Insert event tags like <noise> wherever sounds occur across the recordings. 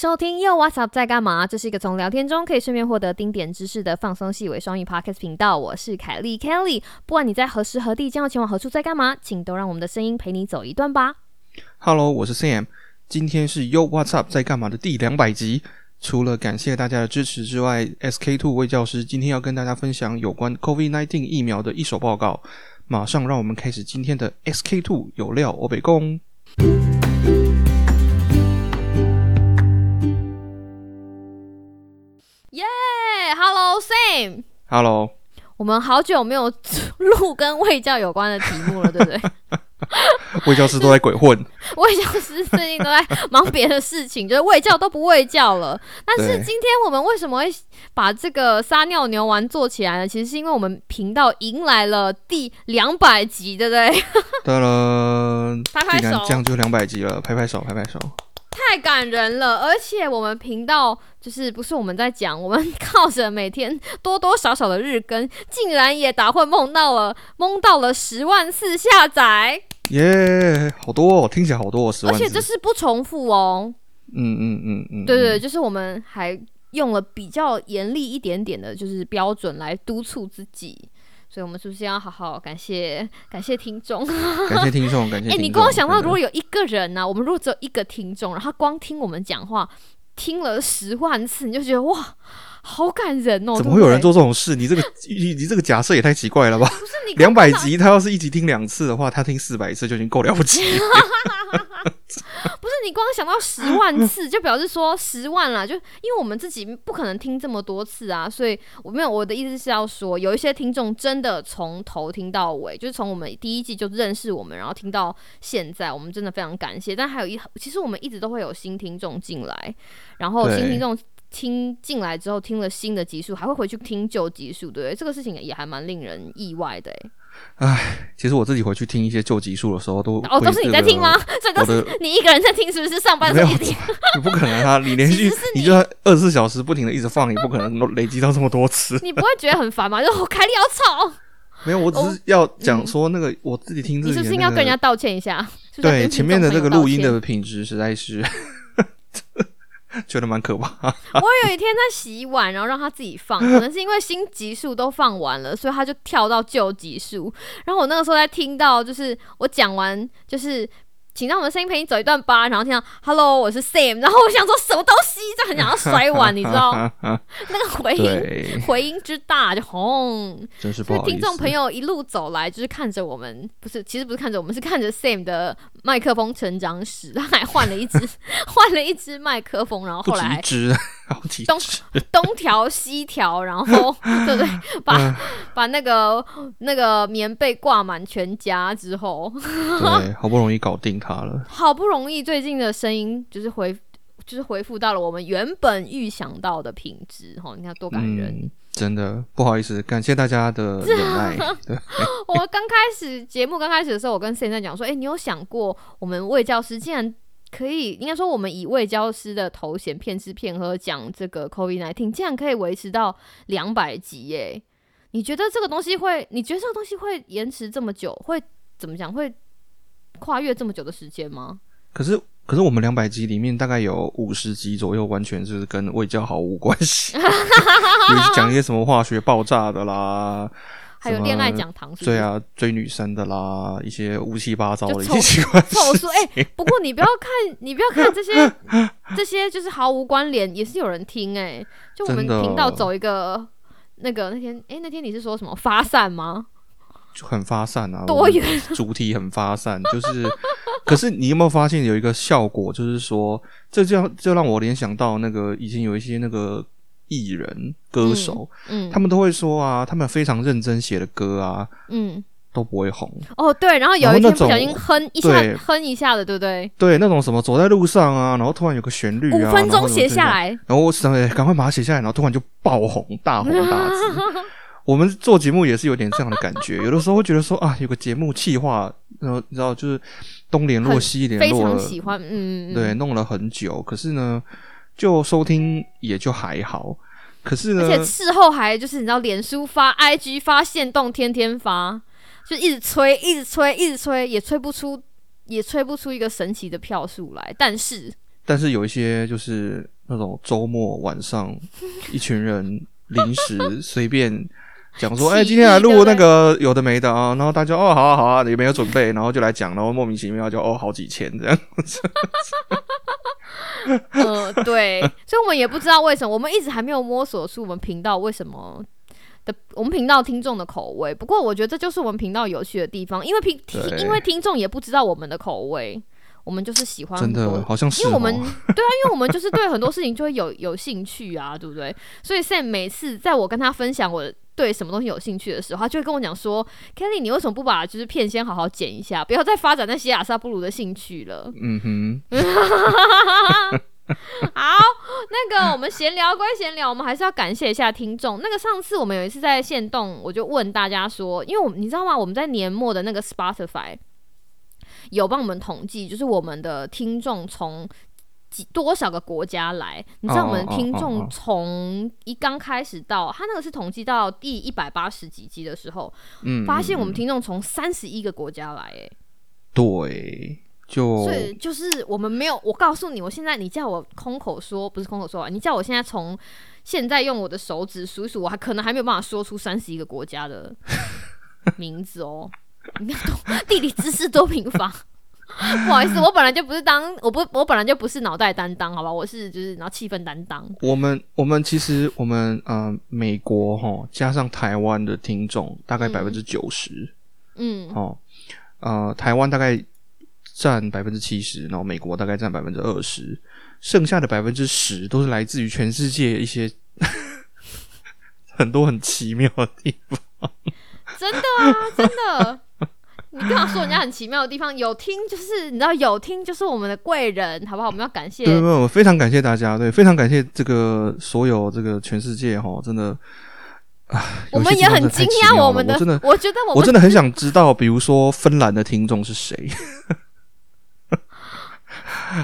收听又 What's Up 在干嘛？这是一个从聊天中可以顺便获得丁点知识的放松细微双语 Podcast 频道。我是凯莉 Kelly，不管你在何时何地将要前往何处，在干嘛，请都让我们的声音陪你走一段吧。Hello，我是 Sam，今天是 Yo What's Up 在干嘛的第两百集。除了感谢大家的支持之外，SK Two 魏教师今天要跟大家分享有关 COVID-19 疫苗的一手报告。马上让我们开始今天的 SK Two 有料欧北宫。H e l l o Sam，Hello，我们好久没有录跟卫教有关的题目了，对不对？魏教师都在鬼混。卫教师最近都在忙别的事情，就是卫教都不卫教了。但是今天我们为什么会把这个撒尿牛丸做起来呢？其实是因为我们频道迎来了第两百集，对不对？<laughs> 对啦，<laughs> 拍拍手这样就两百集了，拍拍手，拍拍手。太感人了，而且我们频道就是不是我们在讲，我们 <laughs> 靠着每天多多少少的日更，竟然也打混梦到了梦到了十万次下载，耶、好多哦，听起来好多哦，十万。而且这是不重复哦。嗯嗯嗯嗯，对对，嗯就是我们还用了比较严厉一点点的，就是标准来督促自己。所以，我们是不是要好好感谢 <laughs> 感谢听众？感谢听众，感谢 <laughs> 哎、听众。你光想到如果有一个人呢、我们如果只有一个听众，然后他光听我们讲话听了十万次，你就觉得哇，好感人哦！怎么会有人？做这种事？你这个你 <laughs> 你这个假设也太奇怪了吧？不是你两百集，他要是一集听两次的话，他听四百次就已经够了不起。你光想到十万次，就表示说十万啦，就因为我们自己不可能听这么多次啊，所以我没有我的意思是要说，有一些听众真的从头听到尾，就是从我们第一季就认识我们，然后听到现在，我们真的非常感谢。但还有一，其实我们一直都会有新听众进来，然后新听众。听进来之后，听了新的集数，还会回去听旧集数，对？这个事情也还蛮令人意外的，哎。其实我自己回去听一些旧集数的时候，都哦，都是你在听吗？？所以都我是的你一个人在听，是不是？上班的时候一听。<laughs> 你不可能啊！你连续是你你就要二十四小时不停的一直放，你不可能累积到这么多次。<laughs> 你不会觉得很烦吗？<laughs> 就我凯莉好吵，没有，我只是要讲说那个我自己听自己是不是应该跟人家道歉一下？对前面的这个录音的品质实在是觉得蛮可怕。<laughs> 我有一天在洗碗，然后让他自己放，可能是因为新集数都放完了，所以他就跳到旧集数。然后我那个时候在听到，就是我讲完，就是。请让我们声音陪你走一段吧，然后听到 “Hello，我是 Sam”，然后我想说什么东西，就很想要摔碗，<laughs> 你知道 <laughs> 那个回音，回音之大，就轰。真是不好意思。听众朋友一路走来，就是看着我们，不是，其实不是看着我们，是看着 Sam 的麦克风成长史。他还换了一支，<laughs> 换了一支麦克风，然后后来好几东。东调西调，然后 <laughs> 对不对？把把那个那个棉被挂满全家之后，对，<laughs> 好不容易搞定它了。好不容易最近的声音就是回就是回复到了我们原本预想到的品质。哈，你看多感人。嗯，真的不好意思，感谢大家的 <laughs> 忍耐。我刚开始节目刚开始的时候，我跟 Sam 在讲说，哎、你有想过我们魏教师竟然可以，应该说我们以卫教师的头衔骗吃骗喝讲这个 COVID 1 9竟然可以维持到两百集耶？你觉得这个东西会？你觉得这个东西会延迟这么久？会怎么讲？会跨越这么久的时间吗？可是可是我们两百集里面大概有五十集左右，完全就是跟卫教毫无关系，<laughs> 有讲一些什么化学爆炸的啦，还有恋爱讲堂是不是？对啊，追女生的啦，一些乌七八糟的一些奇怪的凑数事情。哎、<laughs> 不过你不要看，你不要看这些这些，就是毫无关联，也是有人听哎、就我们频道走一个那个那天哎、那天你是说什么发散吗？就很发散啊，多元主题很发散，就是，可是你有没有发现有一个效果，就是说，这就让就让我联想到那个以前有一些那个艺人歌手，嗯他们都会说啊，他们非常认真写的歌啊嗯。都不会红，哦对，然后有一天不小心哼一下哼一下的，对不对？对，那种什么走在路上啊，然后突然有个旋律啊，五分钟写下，来，然后我什么赶快把它写下来，然后突然就爆红，大红大紫。<laughs> 我们做节目也是有点这样的感觉，有的时候会觉得说啊，有个节目企划，然后你知道就是东联络西联非络了，常喜欢，嗯，对，弄了很久，可是呢，就收听也就还好。可是呢而，且事后还就是你知道，脸书发、IG 发、线动，天天发，就一直催，一直催，一直催，也催不出，也催不出一个神奇的票数来。但是但是有一些就是那种周末晚上，一群人临时随便讲说，哎，起今天来录那个有的没的啊，然后大家哦，好啊好啊，也没有准备，然后就来讲，然后莫名其妙就哦好几千这样子。嗯，<laughs> 对，所以我们也不知道为什么，我们一直还没有摸索出我们频道为什么的我们频道听众的口味。不过我觉得这就是我们频道有趣的地方，因为频对因为听众也不知道我们的口味，我们就是喜欢真的好像是、哦，因为我们对啊，因为我们就是对很多事情就会有有兴趣啊，对不对？所以 Sam 每次在我跟他分享我对什么东西有兴趣的时候，他就会跟我讲说：“Kelly，你为什么不把就是片先好好剪一下，不要再发展那些亚萨布鲁的兴趣了嗯哼？<laughs> ”好，那个我们闲聊归闲聊，我们还是要感谢一下听众。那个上次我们有一次在线动，我就问大家说，因为我们你知道吗？我们在年末的那个 Spotify 有帮我们统计，就是我们的听众从几多少个国家来？你知道我们听众哦从一刚开始到他那个是统计到第一百八十几集的时候，嗯，发现我们嗯听众从三十一个国家来，哎，对，就所以就是我们没有，我告诉你，我现在你叫我空口说，不是空口说啊，你叫我现在从现在用我的手指数一数，我还可能还没有办法说出三十一个国家的名字哦。你看多地理知识多贫乏，<laughs> 不好意思，我本来就不是当我不我本来就不是脑袋担当，好吧，我是就是然后气氛担当。我们我们其实我们呃美国哈加上台湾的听众大概嗯百分之九十嗯，哦，呃台湾大概占百分之七十，然后美国大概占百分之二十，剩下的百分之十都是来自于全世界一些 <laughs> 很多很奇妙的地方。<laughs> 真的啊，真的。你干嘛说人家很奇妙的地方？有听就是你知道有听就是我们的贵人，好不好？我们要感谢对，没有，非常感谢大家，对，非常感谢这个所有这个全世界哈，真的。我们也很惊讶，我们的，我真的我觉得我我真的很想知道，比如说芬兰的听众是谁，<laughs>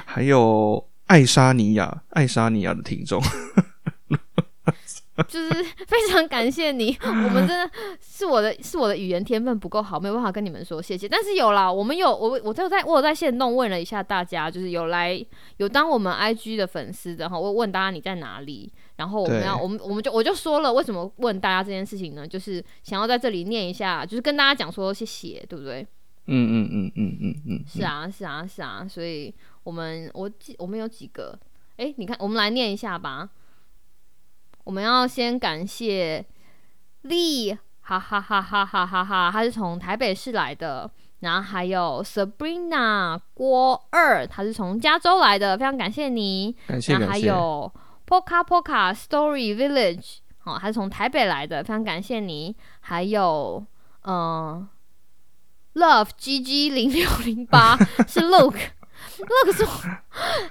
还有爱沙尼亚、爱沙尼亚的听众。<laughs> 就是非常感谢你，我们真的是我的是我的语言天分不够好，没有办法跟你们说谢谢。但是有啦，我们有我我就在我有在线弄问了一下大家，就是有来有当我们 IG 的粉丝的哈，我问大家你在哪里，然后我们要我们我们就我就说了为什么问大家这件事情呢？就是想要在这里念一下，就是跟大家讲说谢谢，对不对？嗯嗯嗯嗯嗯嗯，是啊，是啊，是啊，所以我们我记我们有几个，诶，你看，我们来念一下吧。我们要先感谢丽，哈哈哈哈哈哈哈，他是从台北市来的。然后还有 Sabrina 郭二，他是从加州来的，非常感谢你。感谢然后还。有 Poka Poka Story Village，哦，他是从台北来的，非常感谢你。还有，嗯、Love G G 零六零八 <laughs> 是 Look。Look 说，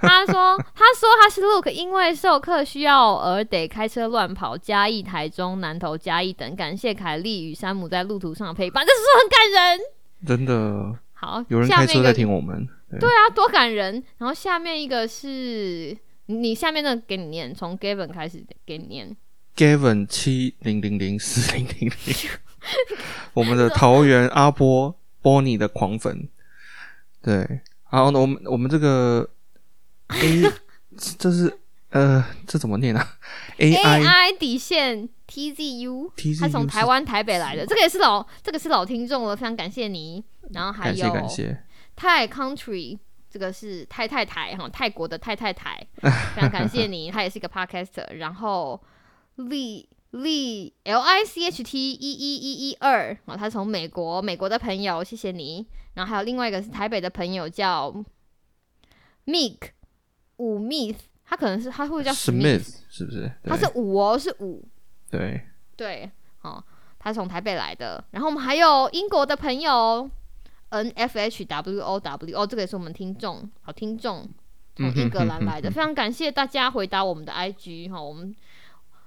他说，他说他是 Look，因为授课需要而得开车乱跑，嘉义、台中、南投、嘉义等。感谢凯莉与山姆在路途上的陪伴，这是很感人？真的好，有人开车在听我们，对对啊，多感人。然后下面一个是你下面那个给你念，从 Gavin 开始给你念。Gavin 七零零零四零零零，我们的桃园阿波 Bonnie 的狂粉，对，好，那我们我们这个 <laughs> A 这是呃这怎么念啊 A？AI 底线 T Z U，他从台湾台北来的，这个也是老，这个是老听众了，非常感谢你。然后还有感谢，泰 Country，这个是太太台哈，泰国的太太台，<laughs> 非常感谢你，他也是一个 podcaster。然后 Lee Lee L I C H T 一一一一二啊，他从美国美国的朋友，谢谢你。然后还有另外一个是台北的朋友叫 Meek 五 Meeth，他可能是他会不会叫 Smith 是不是？他是五哦，是五。对，对，哦，他是从台北来的。然后我们还有英国的朋友 N F H W O W，哦，这个也是我们听众，好听众，从英格兰来的，非常感谢大家回答我们的 I G 哈、我们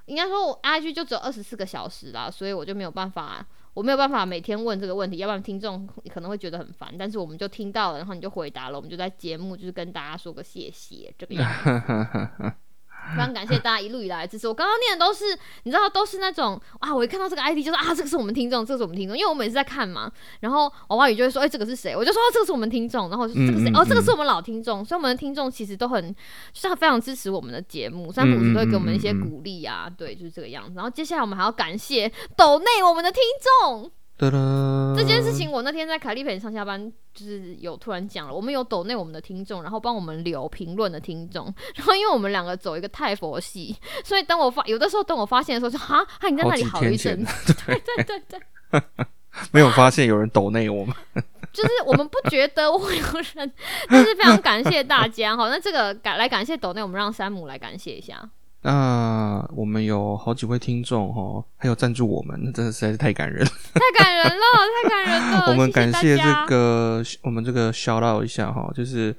应该说我 I G 就只有二十四个小时啦，所以我就没有办法。我没有办法每天问这个问题，要不然听众可能会觉得很烦。但是我们就听到了，然后你就回答了，我们就在节目就是跟大家说个谢谢，这个样子。<laughs> 非常感谢大家一路以来的支持。我刚刚念的都是，你知道，都是那种啊，我一看到这个 ID 就是啊，这个是我们听众，这个是我们听众，因为我每次在看嘛，然后娃娃鱼就会说，哎、这个是谁？我就说、哦、这个是我们听众，然后这个是谁嗯嗯哦，这个嗯是我们老听众，所以我们的听众其实都很就是非常支持我们的节目，三不五时都会给我们一些鼓励啊，对，就是这个样子。然后接下来我们还要感谢抖内我们的听众。这件事情，我那天在凯利陪你上下班，就是有突然讲了，我们有抖内我们的听众，然后帮我们留评论的听众，然后因为我们两个走一个太佛系，所以当我发有的时候等我发现的时候，就哈哈，你在那里好好一阵，对对对对，<laughs> 没有发现有人抖内我们，<laughs> 就是我们不觉得会有人，就是非常感谢大家哈。那这个感来感谢抖内，我们让山姆来感谢一下。那我们有好几位听众哈，还有赞助我们，那真的实在是太感人了。太感人了，<laughs> 太感人了！<laughs> 我们感谢这个，我们这个 shout out 一下哈，就是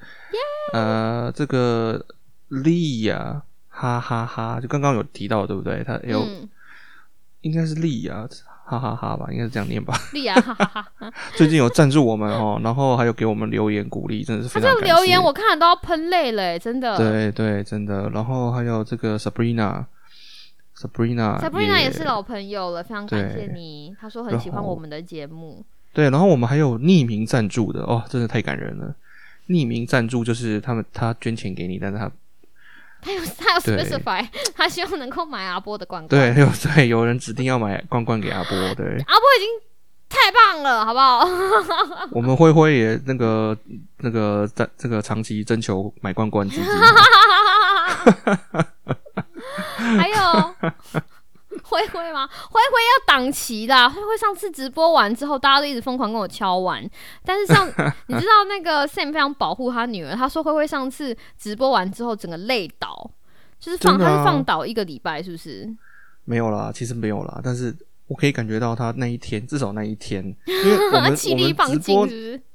呃，这个丽呀，哈哈哈，就刚刚有提到对不对？他有、嗯，应该是丽呀，哈哈哈吧，应该是这样念吧。丽啊，哈哈哈。<laughs> 最近有赞助我们哦，然后还有给我们留言鼓励，真的是他这非常感谢。个留言我看了都要喷泪了，真的。对对，真的。然后还有这个 Sabrina。Sabrina Sabrina 也也是老朋友了，非常感谢你。他说很喜欢我们的节目，对，然后我们还有匿名赞助的哦，真的太感人了。匿名赞助就是他们他捐钱给你，但是他他有他有 specify，<laughs> 他希望能够买阿波的罐罐。对有对有人指定要买罐罐给阿波，<laughs> 对，阿波已经太棒了，好不好？<laughs> 我们灰灰也那个那个在这个长期征求买罐罐自己买，还有灰灰吗？灰灰要档期啦。灰灰上次直播完之后，大家都一直疯狂跟我敲完，但是像 <laughs> 你知道那个 Sam 非常保护他女儿，他说灰灰上次直播完之后整个累倒，就是放、啊他是放倒一个礼拜，是不是？没有啦，其实没有啦，但是我可以感觉到他那一天，至少那一天，因为我们 <laughs> 气我们直播？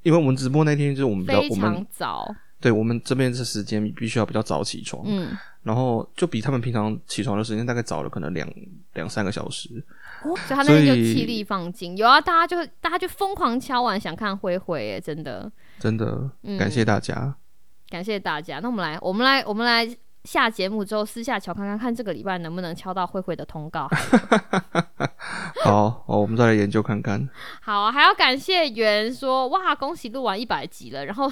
因为我们直播那天就是我们比较非我们常早，对我们这边的时间必须要比较早起床，嗯，然后就比他们平常起床的时间大概早了可能两两三个小时。所以他那天就气力放尽。有啊，大家就大家就疯狂敲完，想看灰灰，哎，真的真的嗯感谢大家。感谢大家。那我们来，我们来，我们来下节目之后私下瞧看看，看这个礼拜能不能敲到慧慧的通告。<laughs> 好，哦，我们再来研究看看。好啊，还要感谢袁说，哇，恭喜录完一百集了，然后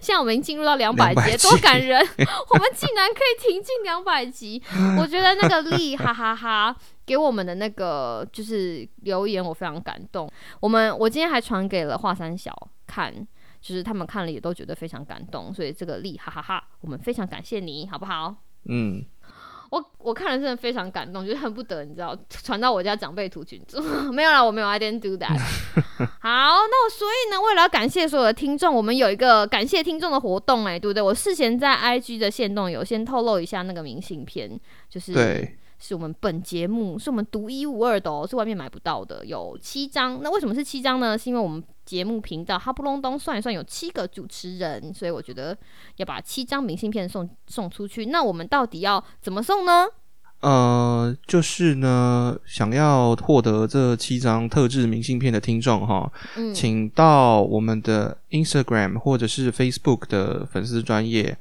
现在我们已经进入到两百集了，200集多感人！我们竟然可以停进两百集，<laughs> 我觉得那个力哈哈哈给我们的那个就是留言，我非常感动。我们我今天还传给了华三小看。就是他们看了也都觉得非常感动，所以这个力哈哈哈我们非常感谢你，好不好？嗯，我我看了真的非常感动，就是恨不得你知道传到我家长辈图群组，<laughs> 没有啦，我没有，I didn't do that。<laughs> 好，那我所以呢，为了要感谢所有的听众，我们有一个感谢听众的活动、哎，对不对？我事前在 IG 的线动有先透露一下那个明信片，就是对，是我们本节目是我们独一无二的哦，是外面买不到的，有七张。那为什么是七张呢？是因为我们节目频道哈不隆咚算一算有七个主持人，所以我觉得要把七张明信片送送出去。那我们到底要怎么送呢？呃，就是呢，想要获得这七张特制明信片的听众哈，嗯，请到我们的 Instagram 或者是 Facebook 的粉丝专业，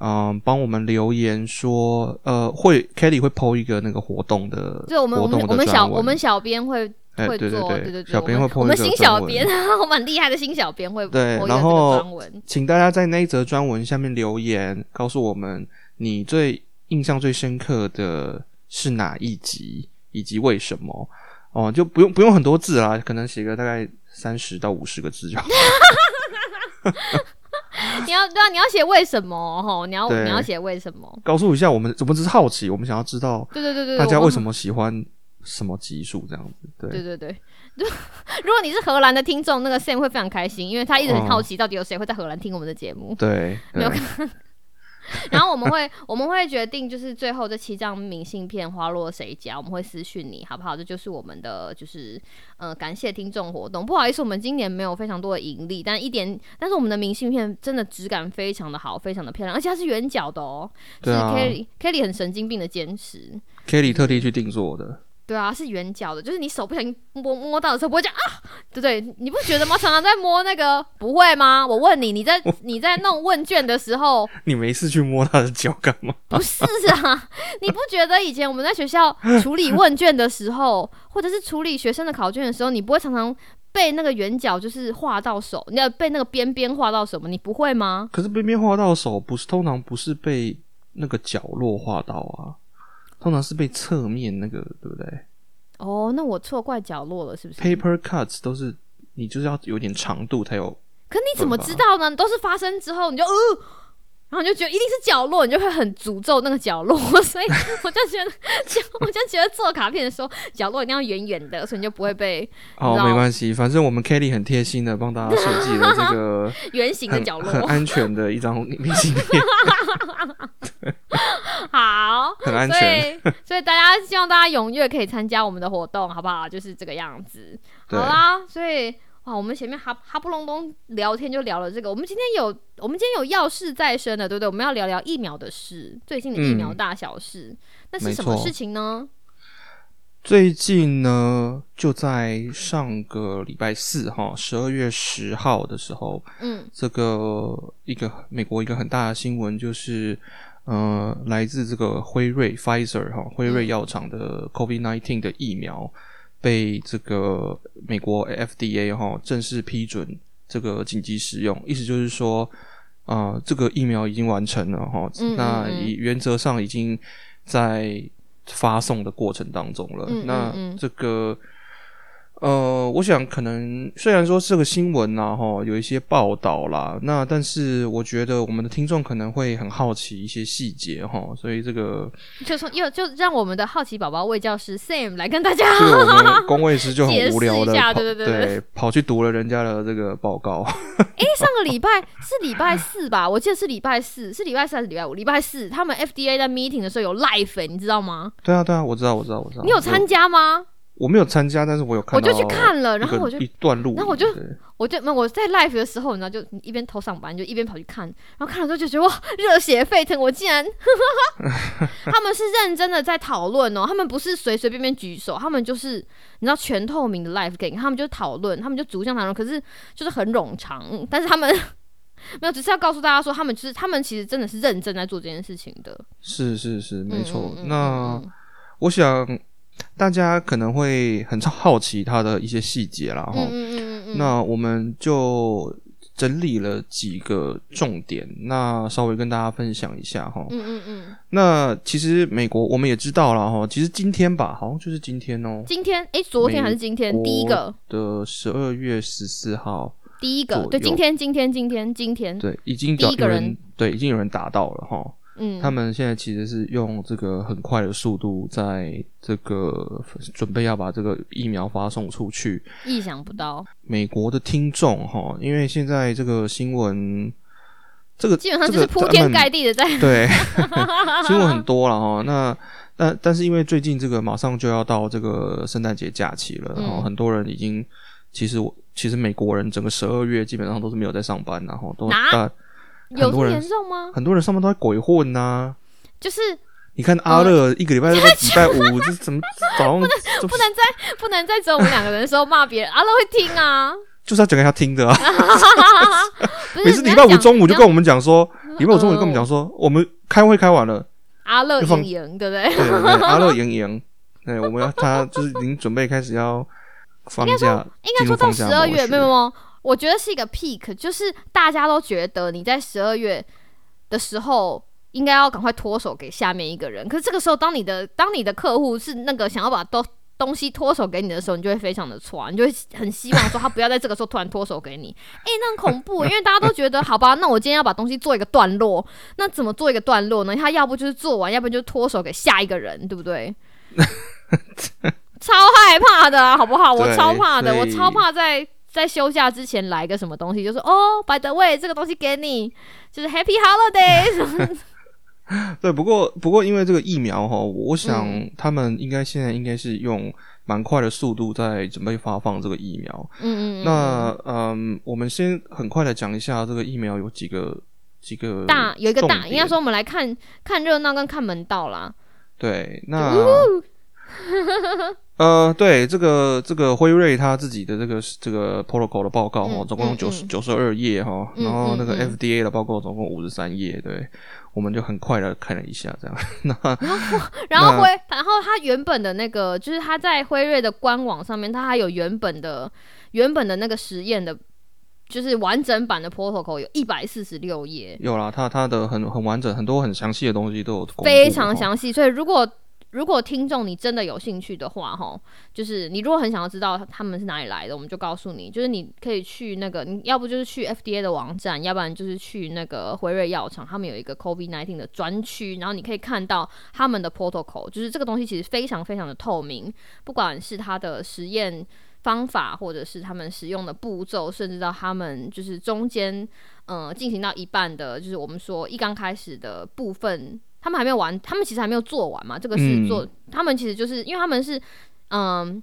嗯，帮我们留言说，呃，会 Kelly 会 PO 一个那个活动的就我们我们我们小我们小编会哎会做，对对对对对，小编会我们 PO 我们新小编，<laughs> 我们很厉害的新小编会对 po 一个这个然后。请大家在那一则专文下面留言，告诉我们你最印象最深刻的是哪一集，以及为什么。哦，就不用不用很多字啦，可能写个大概三十到五十个字就好。<laughs> 你要对啊，你要写为什么吼？你要你要写为什么？告诉一下我们，我们只是好奇，我们想要知道对对对对，大家为什么喜欢什么级数这样子。对对对对，如 <laughs> 如果你是荷兰的听众，那个 Sam 会非常开心，因为他一直很好奇到底有谁会在荷兰听我们的节目。对 <laughs> 没有看 <laughs> 然后我们会我们会决定，就是最后这七张明信片花落谁家，我们会私讯你，好不好？这就是我们的就是呃感谢听众活动。不好意思，我们今年没有非常多的盈利，但一点，但是我们的明信片真的质感非常的好，非常的漂亮，而且它是圆角的哦。对啊是 Kelly Kelly 很神经病的坚持。，Kelly 特地去定做的。对啊，是圆角的，就是你手不小心摸摸到的时候不会讲啊，对不对？你不觉得吗？常常在摸那个，不会吗？我问你，你在你在弄问卷的时候，<laughs> 你没事去摸他的脚干嘛？<laughs> 不是啊，你不觉得以前我们在学校处理问卷的时候，或者是处理学生的考卷的时候，你不会常常被那个圆角就是画到手，你要被那个边边画到什么？你不会吗？可是边边画到手，不是通常不是被那个角落画到啊。通常是被侧面那个，对不对？哦，那我错怪角落了，是不是？Paper cuts 都是你就是要有点长度才有。可你怎么知道呢？都是发生之后你就呃，然后你就觉得一定是角落，你就会很诅咒那个角落，所以 <laughs> 我就觉得，<laughs> 我就觉得做卡片的时候角落一定要圆圆的，所以你就不会被。<laughs> 哦，没关系，反正我们 Kelly 很贴心的帮大家设计了这个圆形的角落，很安全的一张明信片。<laughs> 好，很安全，所以大家希望大家踊跃可以参加我们的活动，好不好？就是这个样子。好啦，所以哇，我们前面哈哈不隆咚聊天就聊了这个，我们今天有我们今天有要事在身的，对不对？我们要聊聊疫苗的事，最近的疫苗大小事，那是什么事情呢？最近呢，就在上个礼拜四哈，十二月十号的时候，嗯，这个一个美国一个很大的新闻就是。呃，来自这个辉瑞 （Pfizer） 哈，辉瑞药厂的 COVID-19 的疫苗被这个美国 FDA 哈正式批准这个紧急使用，意思就是说，啊，这个疫苗已经完成了哈，那以原则上已经在发送的过程当中了，那这个。呃，我想可能虽然说这个新闻呐，哈，有一些报道啦，那但是我觉得我们的听众可能会很好奇一些细节哈，所以这个就从又就让我们的好奇宝宝魏教师 Sam 来跟大家，就我们 <laughs> 工位师就很无聊的，对对对，跑去读了人家的这个报告。哎，上个礼拜是礼拜四吧？我记得是礼拜四，是礼拜四还是礼拜五？礼拜四他们 FDA 在 meeting 的时候有 live，你知道吗？对啊，对啊，我知道，我知道，我知道。你有参加吗？我没有参加，但是我有看。我就去看了，然后我就一段路，然后我就我就那我在 live 的时候，你知道，就一边偷上班，就一边跑去看，然后看了之后就觉得哇，热血沸腾！我竟然，<laughs> 他们是认真的在讨论哦，他们不是随随便便举手，他们就是你知道全透明的 live 给他们就讨论，他们就逐项讨论，可是就是很冗长，但是他们 <laughs> 没有，只是要告诉大家说，他们就是他们其实真的是认真在做这件事情的。是是是，没错。那我想。大家可能会很好奇它的一些细节啦，哈，那我们就整理了几个重点，那稍微跟大家分享一下哈。嗯嗯嗯。那其实美国我们也知道了哈，其实今天吧，好像就是今天哦。今天哎，昨天还是今天？第一个的十二月十四号，第一个对，今天今天今天今天对，已经有一个人对，已经有人达到了哈。嗯，他们现在其实是用这个很快的速度，在这个准备要把这个疫苗发送出去。意想不到，美国的听众哈，因为现在这个新闻，这个基本上就是铺天盖地的在 <laughs> 对 <laughs> 新闻很多了哈。那但但是因为最近这个马上就要到这个圣诞节假期了，然后很多人已经其实我其实美国人整个十二月基本上都是没有在上班，然后都大。有这么严重吗？很多人上班都在鬼混呐。就是你看阿乐一个礼拜礼拜五，<laughs> 这怎么早上不能不能在不能在只有我们两个人的时候骂别人？阿乐会听啊，就是要讲给他听的啊。<laughs> 每次礼拜五中午就跟我们讲说，礼拜五中午就跟我们讲说，我们开会开完了，阿乐赢赢，对不对？对对，阿乐赢赢。对，我们要他就是已经准备开始要放假，应该说到十二月，没有没有。我觉得是一个 peak，就是大家都觉得你在十二月的时候应该要赶快脱手给下面一个人。可是这个时候，当你的当你的客户是那个想要把东东西脱手给你的时候，你就会非常的错，你就会很希望说他不要在这个时候突然脱手给你。哎，那很恐怖，因为大家都觉得好吧，那我今天要把东西做一个段落，那怎么做一个段落呢？他要不就是做完，要不然就脱手给下一个人，对不对？<laughs> 超害怕的，好不好？我超怕的，我超怕在。在休假之前来个什么东西，就说哦，by the way，这个东西给你，就是 Happy Holidays。<laughs> 对，不过不过因为这个疫苗哈，我想他们应该现在应该是用蛮快的速度在准备发放这个疫苗。嗯嗯。那嗯，我们先很快的讲一下这个疫苗有几个几个大有一个大，应该说我们来看看热闹跟看门道啦。对，那 <laughs> 呃，对，这个这个辉瑞他自己的这个这个 protocol 的报告哈，嗯总共九十九十二页哈，嗯然后那个嗯 FDA 的报告总共五十三页，对，我们就很快的看了一下，这样。<laughs> 那然后辉，然后他原本的那个，就是他在辉瑞的官网上面，他还有原本的原本的那个实验的，就是完整版的 protocol 有一百四十六页，有啦，它它的很很完整，很多很详细的东西都有非常详细。所以如果如果听众你真的有兴趣的话，哈，就是你如果很想要知道他们是哪里来的，我们就告诉你，就是你可以去那个，你要不就是去 FDA 的网站，要不然就是去那个辉瑞药厂，他们有一个 COVID nineteen 的专区，然后你可以看到他们的 protocol，就是这个东西其实非常非常的透明，不管是它的实验。方法，或者是他们使用的步骤，甚至到他们就是中间，呃，进行到一半的，就是我们说一刚开始的部分，他们还没有完，他们其实还没有做完嘛。这个是嗯做，他们其实就是因为他们是，嗯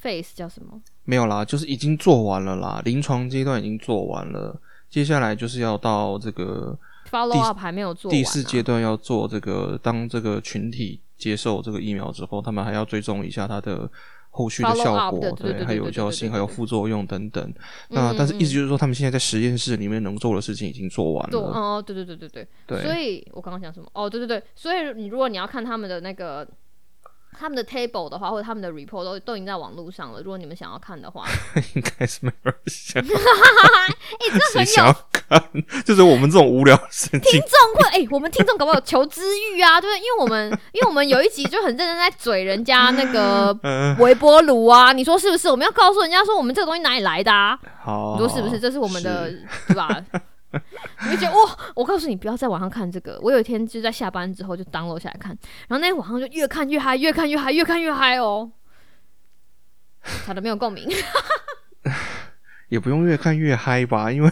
，face 叫什么？没有啦，就是已经做完了啦，临床阶段已经做完了，接下来就是要到这个 follow up 还没有做。第四阶段要做这个，当这个群体接受这个疫苗之后，他们还要追踪一下他的后续的效果，对还有对对对效性，还有副作用等等。嗯那但是嗯意思就是说，他们现在在实验室里面能做的事情已经做完了。哦，对对对对对。对，所以我刚刚讲什么？哦，对对对，所以你如果你要看他们的那个。他们的 table 的话，或者他们的 report 都都已经在网络上了。如果你们想要看的话，<laughs> 应该是没有人想，<laughs> 哎、这很有想要看？<laughs> 就是我们这种无聊的神经听众会哎、我们听众搞不好有求知欲啊，对不对？因为我们因为我们有一集就很认真在嘴人家那个嗯，微波炉啊，你说是不是？我们要告诉人家说我们这个东西哪里来的啊？好，你说是不是？这是我们的对吧？<laughs> 你会觉得哇！我告诉你，不要在网上看这个。我有一天就在下班之后就 download 下来看，然后那天晚上就越看越嗨，越看越嗨，越看越嗨哦。好的，没有共鸣。<laughs> 也不用越看越嗨吧，因为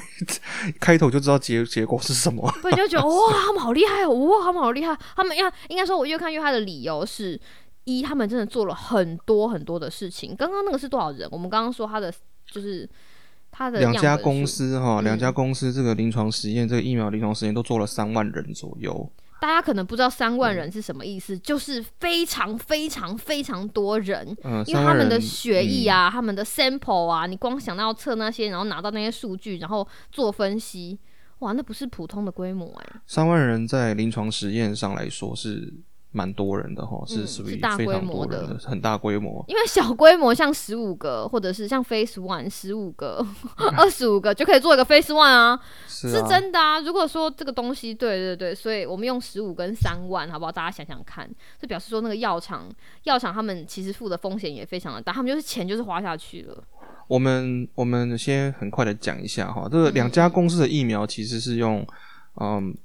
开头就知道结结果是什么。<laughs> 对就觉得哇，他们好厉害哦，哇，他们好厉害。他们要应该说，我越看越嗨的理由是一，他们真的做了很多很多的事情。刚刚那个是多少人？我们刚刚说他的就是两家公司哈，嗯两家公司这个临床实验，这个疫苗临床实验都做了三万人左右。大家可能不知道三嗯。万人是什么意思，就是非常非常非常多人，嗯，因为他们的血液，啊、他们的 sample 啊，你光想到要测那些，然后拿到那些数据，然后做分析，哇，那不是普通的规模哎、三万人在临床实验上来说是蛮多人的哈，是嗯属于是大非常规模的多人的，很大规模。因为小规模像十五个，或者是像 Face One 十五个、<laughs> 二十五个就可以做一个 Face One 啊，是真的啊。如果说这个东西，对对对，所以我们用十五跟三万，好不好？大家想想看，就表示说那个药厂，药厂他们其实付的风险也非常的大，他们就是钱就是花下去了。我们我们先很快的讲一下哈，这两家公司的疫苗其实是用。嗯，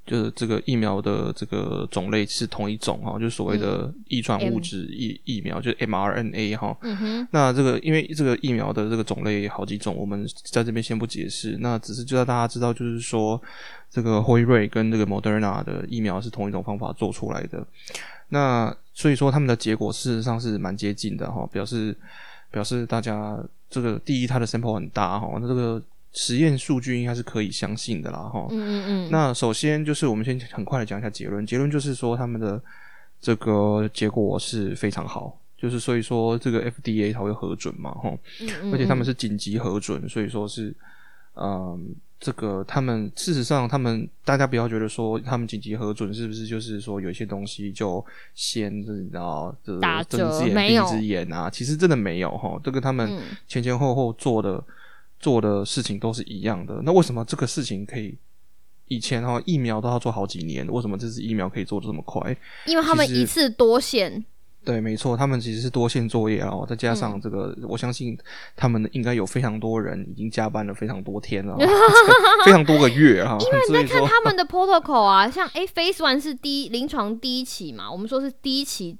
就是这个疫苗的这个种类是同一种哈，就是所谓的易传物质疫疫苗，就是 mRNA 哈。嗯哼，那这个因为这个疫苗的这个种类好几种，我们在这边先不解释。那只是就让大家知道，就是说这个辉瑞跟这个 Moderna 的疫苗是同一种方法做出来的。那所以说他们的结果事实上是蛮接近的哈，表示表示大家这个第一它的 sample 很大哈，那这个实验数据应该是可以相信的啦哈。嗯嗯嗯，那首先就是我们先很快的讲一下结论，结论就是说他们的这个结果是非常好，就是所以说这个 FDA 才会核准嘛，哈，嗯嗯而且他们嗯是紧急核准，所以说是，嗯，这个他们事实上他们大家不要觉得说他们紧急核准是不是就是说有一些东西就先你知道这打折睁只眼闭只眼啊，其实真的没有哈，这个他们嗯前前后后做的做的事情都是一样的。那为什么这个事情可以以前哈疫苗都要做好几年，为什么这次疫苗可以做的这么快？因为他们一次多线，对，没错，他们其实是多线作业啊，再加嗯上这个，我相信他们应该有非常多人已经加班了非常多天了，<laughs> 非常多个月哈。因为你在看，他们的 protocol 啊，像诶 phase one 是第一临床第一期嘛，我们说是第一期，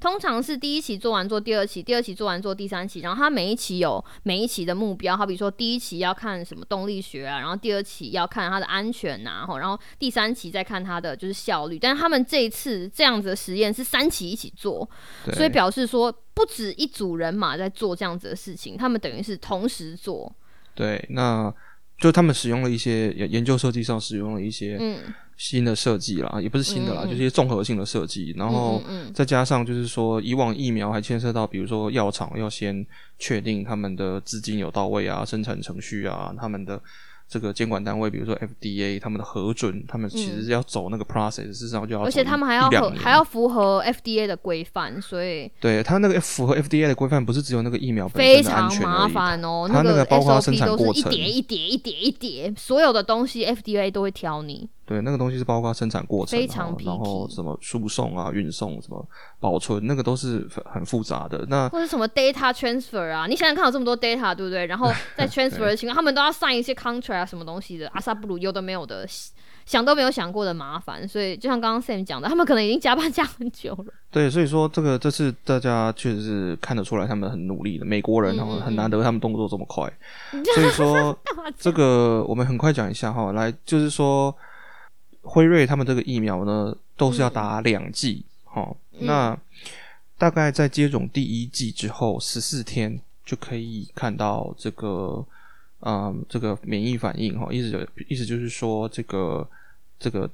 通常是第一期做完做第二期，第二期做完做第三期，然后它每一期有每一期的目标，好比说第一期要看什么动力学啊，然后第二期要看它的安全呐、然后第三期再看它的就是效率，但是他们这一次这样子的实验是三期一起做，所以表示说不止一组人马在做这样子的事情，他们等于是同时做，对，那就他们使用了一些研研究设计上使用了一些嗯。新的设计啦，也不是新的啦，就是一些综合性的设计，然后再加上就是说，以往疫苗还牵涉到，比如说药厂要先确定他们的资金有到位啊，生产程序啊，他们的这个监管单位，比如说 FDA，他们的核准，他们其实要走那个 process，、事实上就要嗯而且他们还要合还要符合 FDA 的规范，所以对他那个符合 FDA 的规范，不是只有那个疫苗本非身的安常麻。烦哦。他那个包括生产都过程是一叠一叠一叠一叠，所有的东西 FDA 都会挑你。对，那个东西是包括生产过程，非常然后什么输送啊、运送、什么保存，那个都是很很复杂的。那或者什么 data transfer 啊，你想想看，有这么多 data，对不对？然后 <laughs> 在 transfer 的情况，他们都要 sign 一些 contract 啊，什么东西的，阿萨布鲁有的没有的，想都没有想过的麻烦。所以就像刚刚 Sam 讲的，他们可能已经加班加很久了。对，所以说这个这次大家确实是看得出来，他们很努力的。美国人哈、嗯嗯很难得他们动作这么快，<laughs> 所以说这个我们很快讲一下哈。来，就是说辉瑞他们这个疫苗呢，都是要打两剂哈、嗯那大概在接种第一剂之后十四天就可以看到这个嗯这个免疫反应哈，意思就意思就是说这个这个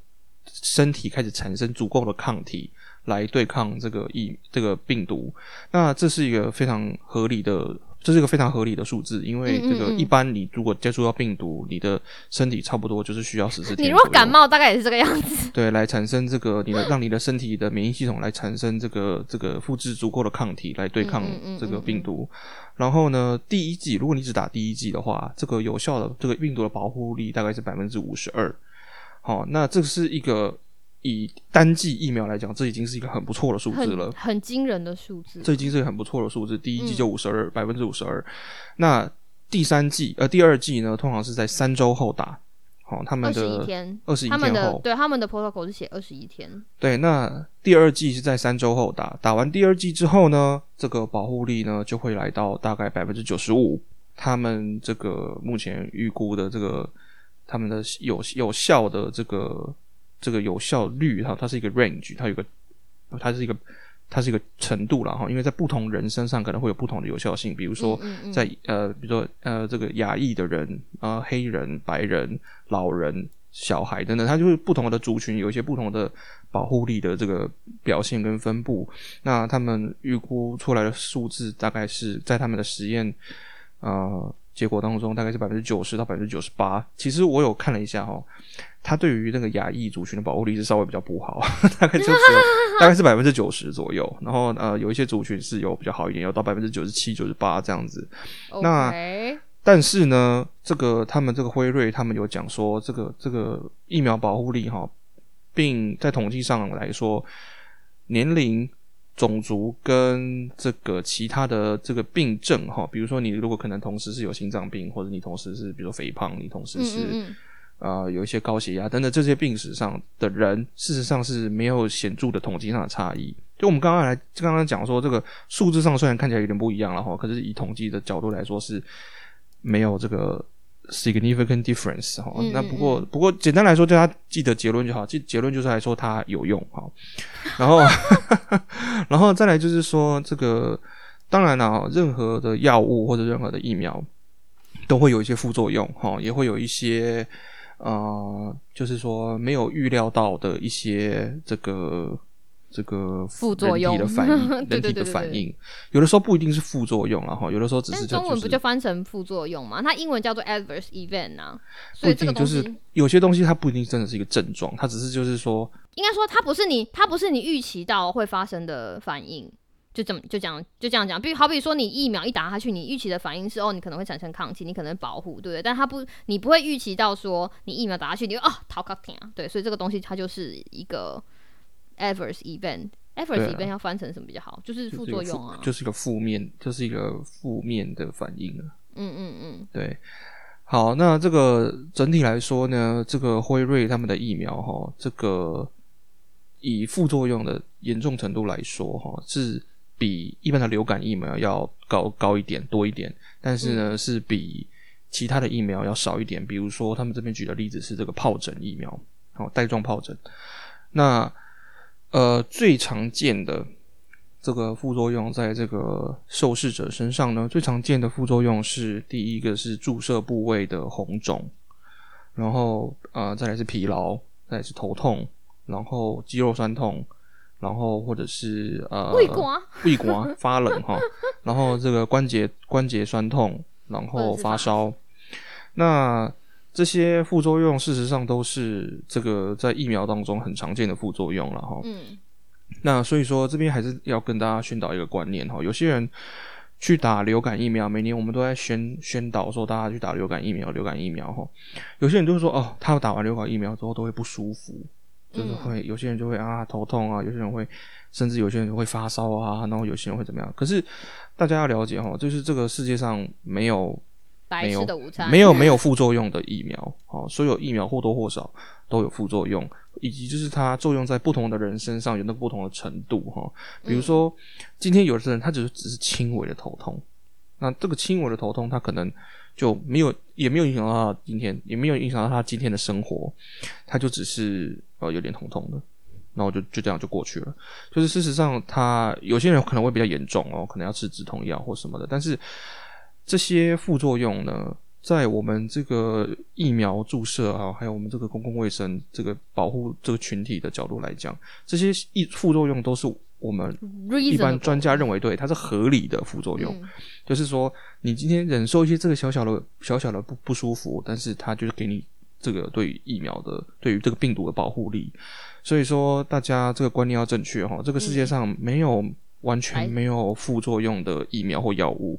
身体开始产生足够的抗体。来对抗这个疫这个病毒，那这是一个非常合理的，这是一个非常合理的数字，因为这个嗯一般你如果接触到病毒，你的身体差不多就是需要十四天。你如果感，冒，大概也是这个样子。<laughs> 对，来产生这个你的让你的身体的免疫系统来产生这个这个复制足够的抗体来对抗这个病毒。然后呢，第一剂如果你只打第一剂的话，这个有效的这个病毒的保护力大概是百分之五十二。好，那这是一个。以单剂疫苗来讲，这已经是一个很不错的数字了很。很惊人的数字。这已经是一个很不错的数字。第一季就嗯五十二，百分之五十二。那第三季呃第二季呢，通常是在三周后打。好、他们二十一的天，二十一天后，对他们的 protocol 是写二十一天。对，那第二季是在三周后打。打完第二季之后呢，这个保护力呢就会来到大概百分之九十五。他们这个目前预估的这个他们的有有效的这个这个有效率哈，它是一个 range，它有个它是一个它是一个程度了哈，因为在不同人身上可能会有不同的有效性，比如说嗯嗯嗯在呃，比如说呃，这个亚裔的人啊、呃黑人、白人、老人、小孩等等，它就是不同的族群有一些不同的保护力的这个表现跟分布。那他们预估出来的数字大概是在他们的实验呃结果当中，大概是百分之九十到百分之九十八。其实我有看了一下哈，它对于那个亚裔族群的保护力是稍微比较不好，大概就只有 <laughs> 大概是百分之九十左右。然后呃，有一些族群是有比较好一点，有到百分之九十七、九十八这样子。那但是呢，这个他们这个辉瑞他们有讲说，这个这个疫苗保护力哈，并在统计上来说，年龄、种族跟这个其他的这个病症哈，比如说你如果可能同时是有心脏病，或者你同时是比如说肥胖，你同时嗯是、嗯嗯，呃有一些高血压等等这些病史上的人，事实上是没有显著的统计上的差异。就我们刚刚来刚刚讲说，这个数字上虽然看起来有点不一样了哈，可是以统计的角度来说是没有这个 significant difference 哈。嗯那不过不过简单来说，大家记得结论就好，记结论就是来说它有用哈。然后 <laughs> 然后再来就是说这个，当然了，任何的药物或者任何的疫苗都会有一些副作用哈，也会有一些呃，就是说没有预料到的一些这个。这个副作用人体的反应，<laughs> 人体的反应，有的时候不一定是副作用啊哈，有的时候只是中文不就翻成副作用吗？它英文叫做 adverse event 啊，不所以这一定就个东西是有些东西它不一定真的是一个症状，它只是就是说应该说它不是你，它不是你预期到会发生的反应。就这么就这样就这样讲，比如好比说你疫苗一打下去，你预期的反应是哦，你可能会产生抗体，你可能保护，对不对？但它不，你不会预期到说你疫苗打下去，你会啊逃卡停啊，对，所以这个东西它就是一个 adverse event。对 adverse 啊 event 要翻成什么比较好？就是副作用啊。就是一个负面，就是一个负面的反应啊。嗯嗯嗯，对，好，那这个整体来说呢，这个辉瑞他们的疫苗哈，这个以副作用的严重程度来说哈，是比一般的流感疫苗要高高一点多一点，但是呢，是比其他的疫苗要少一点。比如说，他们这边举的例子是这个疱疹疫苗，哦，带状疱疹。那呃，最常见的这个副作用在这个受试者身上呢，最常见的副作用是第一个是注射部位的红肿，然后呃再来是疲劳，再来是头痛，然后肌肉酸痛，然后或者是呃胃瓜胃瓜 <laughs> 发冷哈，然后这个关节关节酸痛，然后发烧，那这些副作用事实上都是这个在疫苗当中很常见的副作用了哈。嗯。那所以说这边还是要跟大家宣导一个观念哈，有些人去打流感疫苗，每年我们都在宣宣导说大家去打流感疫苗，流感疫苗哈。有些人就是说哦，他打完流感疫苗之后都会不舒服，就是会、有些人就会啊头痛啊，有些人会甚至有些人会发烧啊，然后有些人会怎么样？可是大家要了解哈，就是这个世界上没有白没有吃的午餐没有没有副作用的疫苗，哦，所有疫苗或多或少都有副作用，以及就是它作用在不同的人身上有那个不同的程度哈。比如说，今天有的人他只是只是轻微的头痛，那这个轻微的头痛他可能就没有也没有影响到他今天，也没有影响到他今天的生活，他就只是呃有点头痛的。然后就就这样就过去了。就是事实上，他有些人可能会比较严重哦，可能要吃止痛药或什么的。但是这些副作用呢，在我们这个疫苗注射啊，还有我们这个公共卫生这个保护这个群体的角度来讲，这些一副作用都是我们一般专家认为对它是合理的副作用。嗯就是说，你今天忍受一些这个小小的小小的不不舒服，但是它就是给你这个对于疫苗的对于这个病毒的保护力。所以说，大家这个观念要正确哈。这个世界上没有完全没有副作用的疫苗或药物，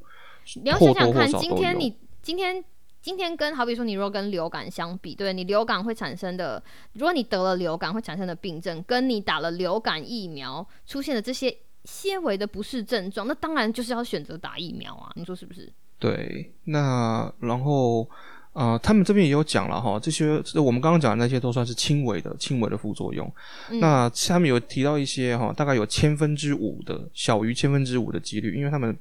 你要或多想想看，或少都有今天你今天今天跟好比说你如果跟流感相比，对你流感会产生的，如果你得了流感会产生的病症，跟你打了流感疫苗出现的这些些微的不适症状，那当然就是要选择打疫苗啊，你说是不是？对，那然后呃，他们这边也有讲了哈，这些我们刚刚讲的那些都算是轻微的、轻微的副作用。嗯那他们有提到一些哈，大概有千分之五的小于千分之五的几率，因为他们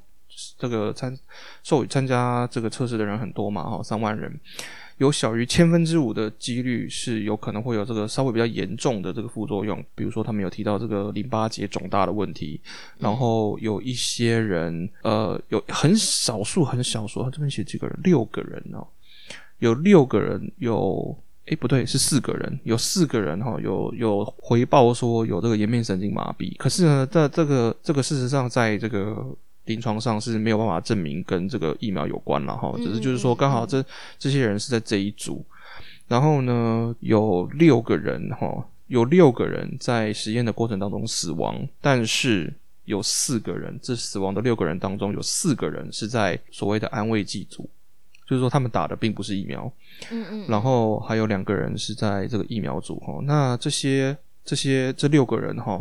这个参受参加这个测试的人很多嘛哈，三万人。有小于千分之五的几率是有可能会有这个稍微比较严重的这个副作用，比如说他们有提到这个淋巴结肿大的问题，然后有一些人呃有很少数很少数，他这边写几个人，六个人哦，有六个人有。诶，不对，是四个人，有四个人哈、有有回报说有这个颜面神经麻痹，可是呢，这这个这个事实上在这个临床上是没有办法证明跟这个疫苗有关了哈，只是就是说刚好这这些人是在这一组，然后呢有六个人哈、有六个人在实验的过程当中死亡，但是有四个人，这死亡的六个人当中有四个人是在所谓的安慰剂组，就是说他们打的并不是疫苗，嗯嗯，然后还有两个人是在这个疫苗组哈。那这些这些这六个人哈，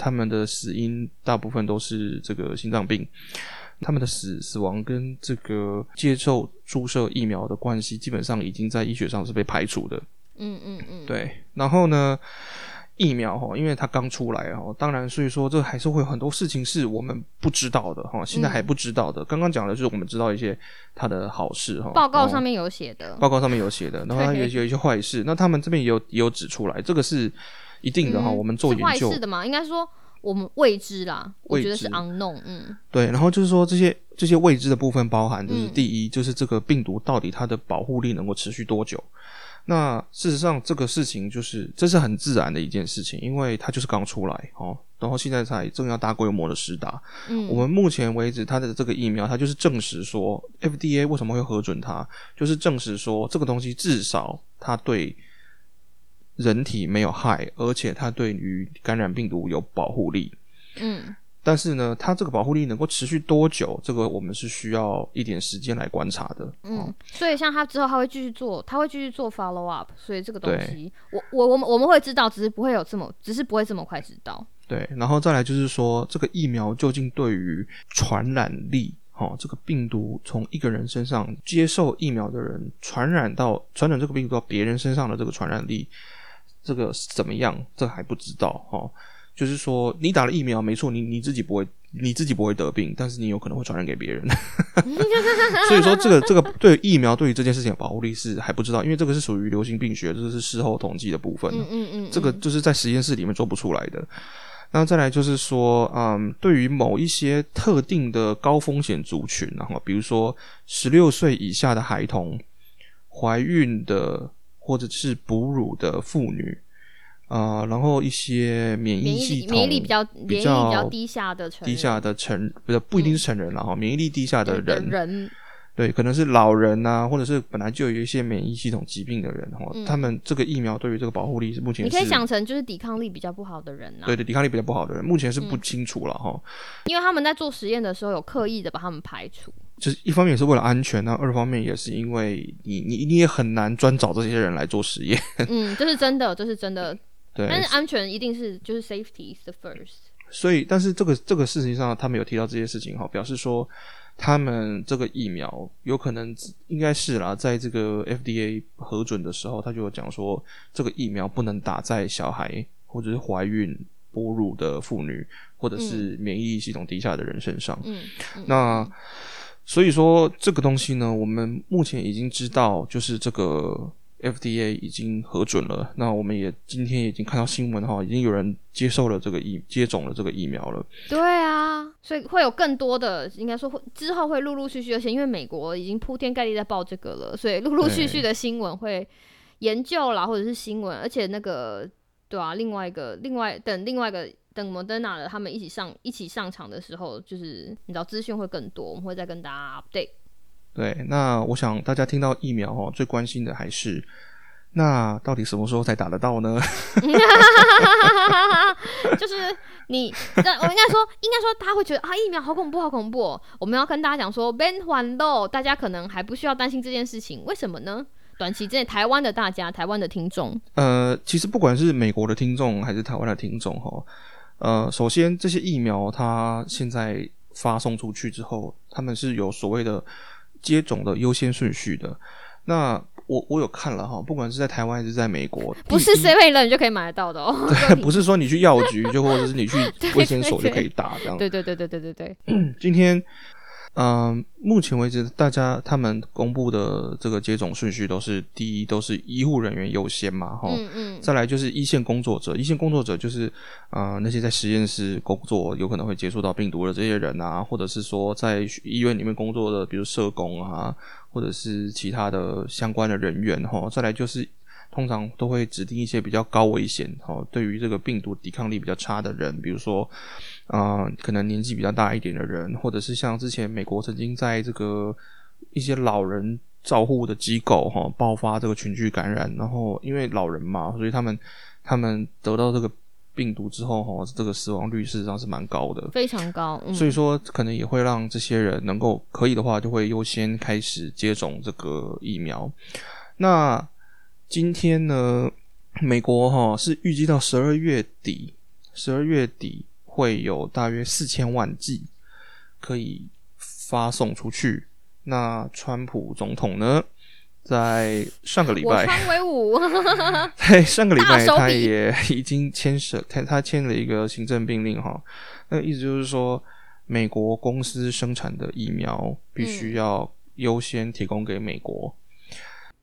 他们的死因大部分都是这个心脏病，他们的死死亡跟这个接受注射疫苗的关系，基本上已经在医学上是被排除的。嗯嗯嗯，对，然后呢，疫苗哈，因为它刚出来哈，当然，所以说这还是会有很多事情是我们不知道的哈，现在还不知道的。刚刚讲的就是我们知道一些它的好事哈，报告上面有写的，报告上面有写的，然后它有有一些坏事，那他们这边也有也有指出来，这个是一定的哈。嗯我们做研究坏事的嘛，应该说我们未知啦，我觉得是 unknown，嗯对，然后就是说这些这些未知的部分包含，就是嗯第一，就是这个病毒到底它的保护力能够持续多久。那事实上，这个事情就是这是很自然的一件事情，因为它就是刚出来哦，然后现在才正要大规模的施打。嗯，我们目前为止，它的这个疫苗，它就是证实说，FDA 为什么会核准它，就是证实说这个东西至少它对人体没有害，而且它对于感染病毒有保护力。嗯但是呢，它这个保护力能够持续多久，这个我们是需要一点时间来观察的。哦嗯，所以像他之后他会继续做，他会继续做 follow up，所以这个东西，我我我们我们会知道，只是不会有这么，只是不会这么快知道。对，然后再来就是说，这个疫苗究竟对于传染力，哦，这个病毒从一个人身上接受疫苗的人传染到传染这个病毒到别人身上的这个传染力，这个怎么样？这还不知道哦。就是说，你打了疫苗，没错，你你自己不会，你自己不会得病，但是你有可能会传染给别人。<laughs> 所以说，这个这个对疫苗对于这件事情的保护力是还不知道，因为这个是属于流行病学，这个是事后统计的部分。嗯嗯嗯，这个嗯就是在实验室里面做不出来的。那再来就是说，嗯，对于某一些特定的高风险族群，然后比如说十六岁以下的孩童、怀孕的或者是哺乳的妇女，啊，然后一些免疫系统免疫力比较比较较低下的成低下的成，不是不一定是成人了哈，免疫力低下的人的人，对，可能是老人呐、或者是本来就有一些免疫系统疾病的人哈，他们这个疫苗对于这个保护力是目前嗯你可以想成就是抵抗力比较不好的人呐、啊。对对抵抗力比较不好的人，目前是嗯。不清楚了哈。因为他们在做实验的时候有刻意的把他们排除。就是一方面也是为了安全，那二方面也是因为你你你也很难专找这些人来做实验，<laughs> 嗯，这是真的，这是真的。对，但是安全一定是就是 safety is the first。所以但是这个这个事情上，他们有提到这些事情哈，表示说他们这个疫苗有可能应该是啦，在这个 FDA 核准的时候，他就有讲说这个疫苗不能打在小孩或者是怀孕。哺乳的妇女，或者是免疫系统低下的人身上，嗯，嗯那所以说这个东西呢，我们目前已经知道，就是这个 FDA 已经核准了。那我们也今天已经看到新闻哈，已经有人接受了这个疫接种了这个疫苗了。对啊，所以会有更多的，应该说会之后会陆陆续续，而且因为美国已经铺天盖地在报这个了，所以陆陆续续的新闻会研究啦，或者是新闻，而且那个对啊，另外一个另外等另外一个等 Moderna 的他们一起上一起上场的时候，就是你知道资讯会更多，我们会再跟大家 update。对，那我想大家听到疫苗哦，最关心的还是那到底什么时候才打得到呢？<laughs> 就是你，那我应该说，应该说他会觉得啊，疫苗好恐怖，好恐怖、哦。我们要跟大家讲说，Ben 环漏，大家可能还不需要担心这件事情，为什么呢？短期之内，台湾的大家，台湾的听众，呃，其实不管是美国的听众还是台湾的听众哈，呃，首先这些疫苗它现在发送出去之后，他们是有所谓的接种的优先顺序的。那我我有看了哈，不管是在台湾还是在美国，不是第一 Seven 人就可以买得到的哦。对，<laughs> 不是说你去药局就或者是你去 <laughs> 对卫生所就可以打这样。对对对对对对对，今天，嗯、目前为止，大家他们公布的这个接种顺序都是第一都是医护人员优先嘛，哈、嗯嗯，再来就是一线工作者，一线工作者就是呃那些在实验室工作有可能会接触到病毒的这些人啊，或者是说在医院里面工作的，比如社工啊，或者是其他的相关的人员哈。再来就是通常都会指定一些比较高危险哈，对于这个病毒抵抗力比较差的人，比如说啊、呃可能年纪比较大一点的人，或者是像之前美国曾经在这个一些老人照护的机构哈爆发这个群聚感染，然后因为老人嘛，所以他们他们得到这个病毒之后哈，这个死亡率事实上是蛮高的。非常高，嗯，所以说，可能也会让这些人能够可以的话，就会优先开始接种这个疫苗。那今天呢，美国哈是预计到十二月底，十二月底会有大约四千万剂可以发送出去。那川普总统呢，在上个礼我拜，川威武，在上个礼拜，他也已经签署他他签了一个行政命令哈，那意思就是说，美国公司生产的疫苗必须要优先提供给美国。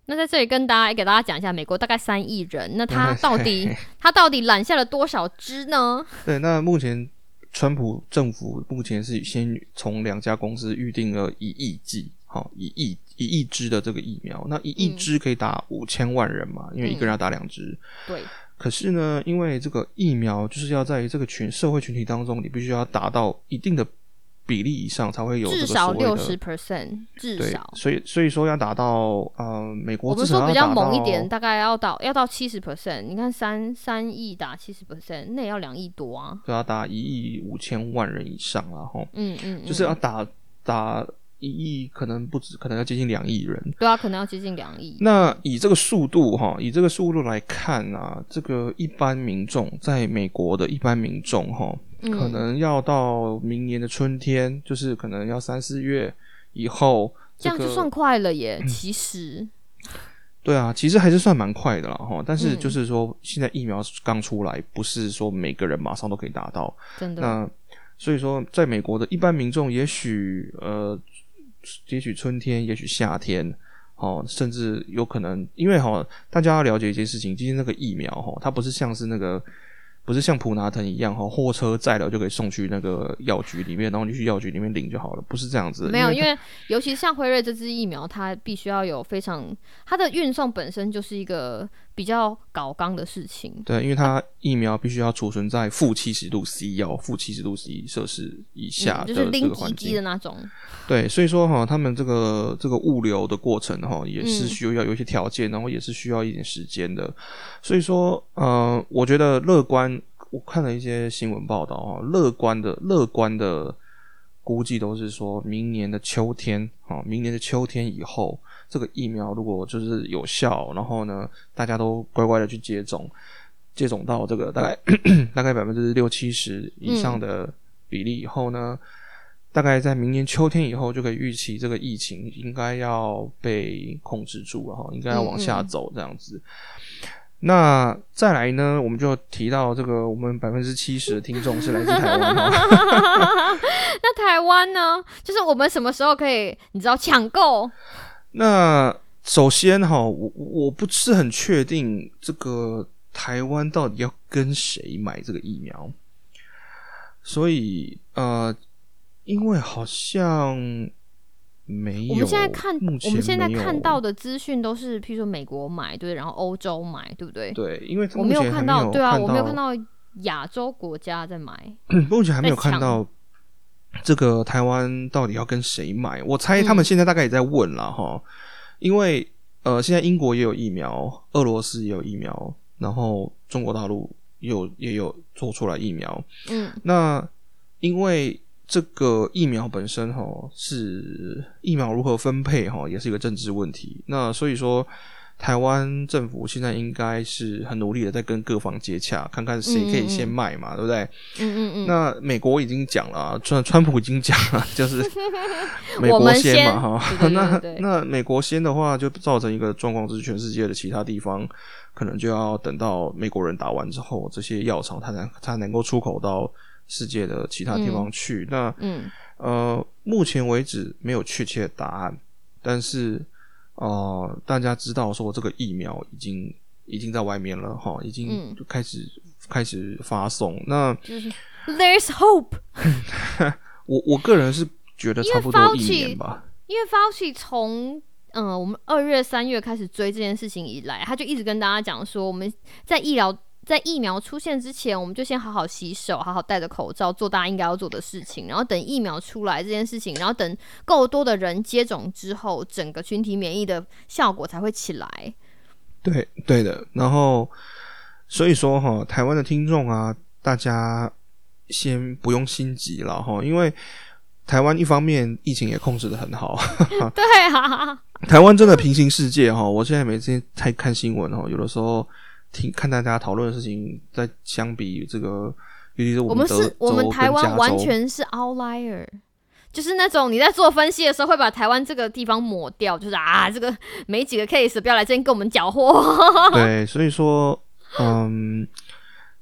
那在这里跟大家给大家讲一下，美国大概三亿人，那他嗯到底 <laughs> 他到底揽下了多少支呢？对，那目前川普政府目前是先从两家公司预定了一亿剂，好一亿一亿支的这个疫苗，那一亿嗯支可以打五千万人嘛，因为一个人要打两支。对，可是呢，因为这个疫苗就是要在这个群社会群体当中，你必须要达到一定的比例以上，才会有至少六十 percent，至少，。所以所以说要达到呃，美国我们说比较猛一点，大概要到要到七十 percent。你看三三亿打七十 percent，那也要两亿多啊。对啊打一亿五千万人以上啊，吼，嗯嗯，就是嗯要打打一亿，可能不止，可能要接近两亿人。对啊，可能要接近两亿。那以这个速度哈，以这个速度来看啊，这个一般民众在美国的一般民众哈，嗯可能要到明年的春天，就是可能要三四月以后，个这样就算快了耶。其实，对啊，其实还是算蛮快的啦哈。但是嗯就是说，现在疫苗刚出来，不是说每个人马上都可以达到。真的，那所以说，在美国的一般民众，也许呃，也许春天，也许夏天，哦，甚至有可能，因为哈、大家要了解一件事情，今天那个疫苗哈、它不是像是那个不是像普拿藤一样哈，货车载了就可以送去那个药局里面，然后你去药局里面领就好了，不是这样子。没有，因为为尤其像辉瑞这支疫苗，它必须要有非常它的运送本身就是一个比较搞刚的事情。对，因为它疫苗必须要储存在负七十度 C 哦负七十度 C 摄氏以下的这个环境的。那种。对，所以说哈，他们这个这个物流的过程哈，也是嗯需要有一些条件，然后也是需要一点时间的。所以说，呃，我觉得乐观，我看了一些新闻报道啊，乐观的乐观的估计都是说明年的秋天啊，明年的秋天以后，这个疫苗如果就是有效，然后呢，大家都乖乖的去接种，接种到这个大概大概百分之六七十以上的比例以后呢。大概在明年秋天以后，就可以预期这个疫情应该要被控制住了哈，应该要往下走这样子。那再来呢，我们就提到这个，我们百分之七十的听众是来自台湾。<laughs> <laughs> 那台湾呢？就是我们什么时候可以，你知道抢购？那首先哈，我我不是很确定这个台湾到底要跟谁买这个疫苗，所以呃，因为好像没有，我们现在看，我们现在看到的资讯都是，譬如说美国买，对，然后欧洲买，对不对？对，因为我没有看到，对啊，我没有看到，亚洲国家在买。<coughs> 目前还没有看到这个台湾到底要跟谁买。我猜嗯他们现在大概也在问了哈，因为呃，现在英国也有疫苗，俄罗斯也有疫苗，然后中国大陆也有也有做出来疫苗。嗯那因为这个疫苗本身哈是疫苗如何分配哈，也是一个政治问题。那所以说，台湾政府现在应该是很努力的在跟各方接洽，看看谁可以先卖嘛，对不对？嗯嗯嗯，那美国已经讲了啊，川川普已经讲了，就是美国先嘛哈。<laughs> 那那美国先的话，就造成一个状况，就是全世界的其他地方可能就要等到美国人打完之后，这些药厂它才它能够出口到世界的其他地方去。那嗯呃，目前为止没有确切的答案，但是呃，大家知道说这个疫苗已经已经在外面了哈，已经嗯开始、开始发送。那就是 There's hope，<laughs> 我我个人是觉得差不多一年吧。因为 Fauci 从嗯、呃我们二月三月开始追这件事情以来，他就一直跟大家讲说，我们在医疗在疫苗出现之前，我们就先好好洗手，好好戴着口罩，做大家应该要做的事情，然后等疫苗出来这件事情，然后等够多的人接种之后，整个群体免疫的效果才会起来。对对的，然后所以说哈，台湾的听众啊，大家先不用心急了哈，因为台湾一方面疫情也控制的很好，<laughs> 对啊，台湾真的平行世界哈。我现在每天在看新闻哈，有的时候听看大家讨论的事情，在相比这个，尤其是我们是我们台湾完全是 outlier。就是那种你在做分析的时候，会把台湾这个地方抹掉，就是啊，这个没几个 case，不要来这边跟我们搅和。<laughs> 对，所以说，嗯，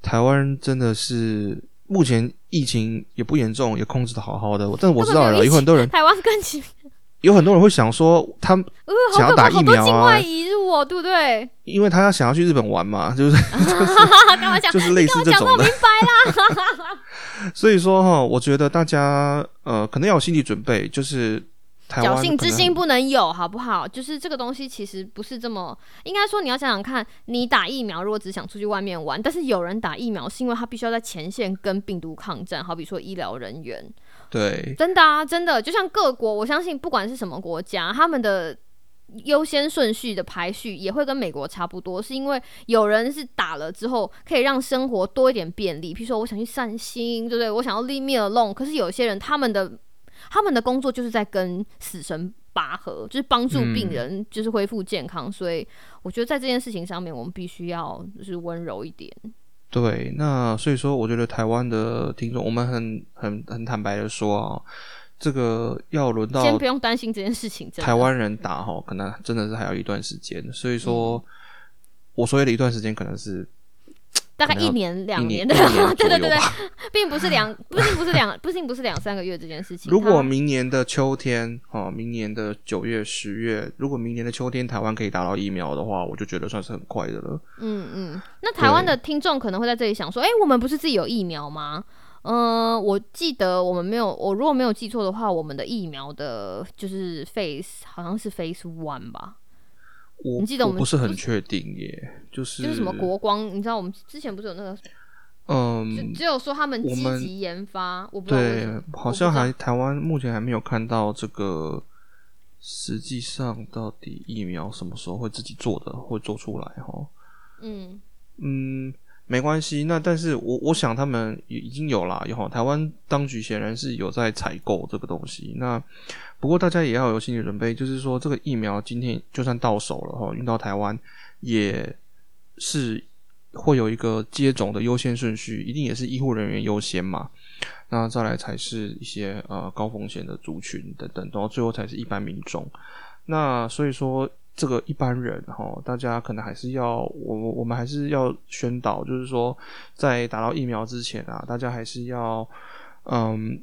台湾真的是目前疫情也不严重，也控制的好好的。但我知道有很多人，台湾更起，有很多人会想说，他呃，想要打疫苗啊多境外移入哦，对不对？因为他要想要去日本玩嘛，就是干嘛讲？<laughs> <laughs> 就是类似这种到明。白啦。<laughs> 所以说哈，我觉得大家呃，可能要有心理准备，就是侥幸之心不能有，好不好？就是这个东西其实不是这么，应该说你要想想看，你打疫苗如果只想出去外面玩，但是有人打疫苗是因为他必须要在前线跟病毒抗战，好比说医疗人员，对真的啊，真的，就像各国，我相信不管是什么国家，他们的优先顺序的排序也会跟美国差不多，是因为有人是打了之后可以让生活多一点便利，譬如说我想去散心，对不对？我想要 leave me alone，可是有些人他们的他们的工作就是在跟死神拔河，就是帮助病人就是恢复健康，所以我觉得在这件事情上面，我们必须要就是温柔一点。对，那所以说，我觉得台湾的听众，我们很很很坦白的说啊，这个要轮到先不用担心这件事情，台湾人打哈，可能真的是还有一段时间。所以说，嗯我所谓的一段时间，可能是大概一年两年的，<laughs> 对对对对并不是两，不并不是两，不并不是两三个月这件事情。如果明年的秋天，哦，明年的九月、十月，如果明年的秋天台湾可以打到疫苗的话，我就觉得算是很快的了。嗯嗯，那台湾的听众可能会在这里想说，哎、我们不是自己有疫苗吗？嗯、我记得我们没有，我如果没有记错的话，我们的疫苗的就是 phase 好像是 phase one 吧，我你记得我们我不是很确定耶，就是就是什么国光，你知道我们之前不是有那个，就嗯，只有说他们积极研发，我不知道对，好像还台湾目前还没有看到这个，实际上到底疫苗什么时候会自己做的，会做出来哈？嗯嗯，没关系。那但是我我想他们已已经有啦，有哈。台湾当局显然是有在采购这个东西。那不过大家也要有心理准备，就是说这个疫苗今天就算到手了哈，运到台湾也是会有一个接种的优先顺序，一定也是医护人员优先嘛。那再来才是一些呃高风险的族群等等，然后最后才是一般民众。那所以说，这个一般人哈，大家可能还是要我我们还是要宣导，就是说，在打到疫苗之前啊，大家还是要嗯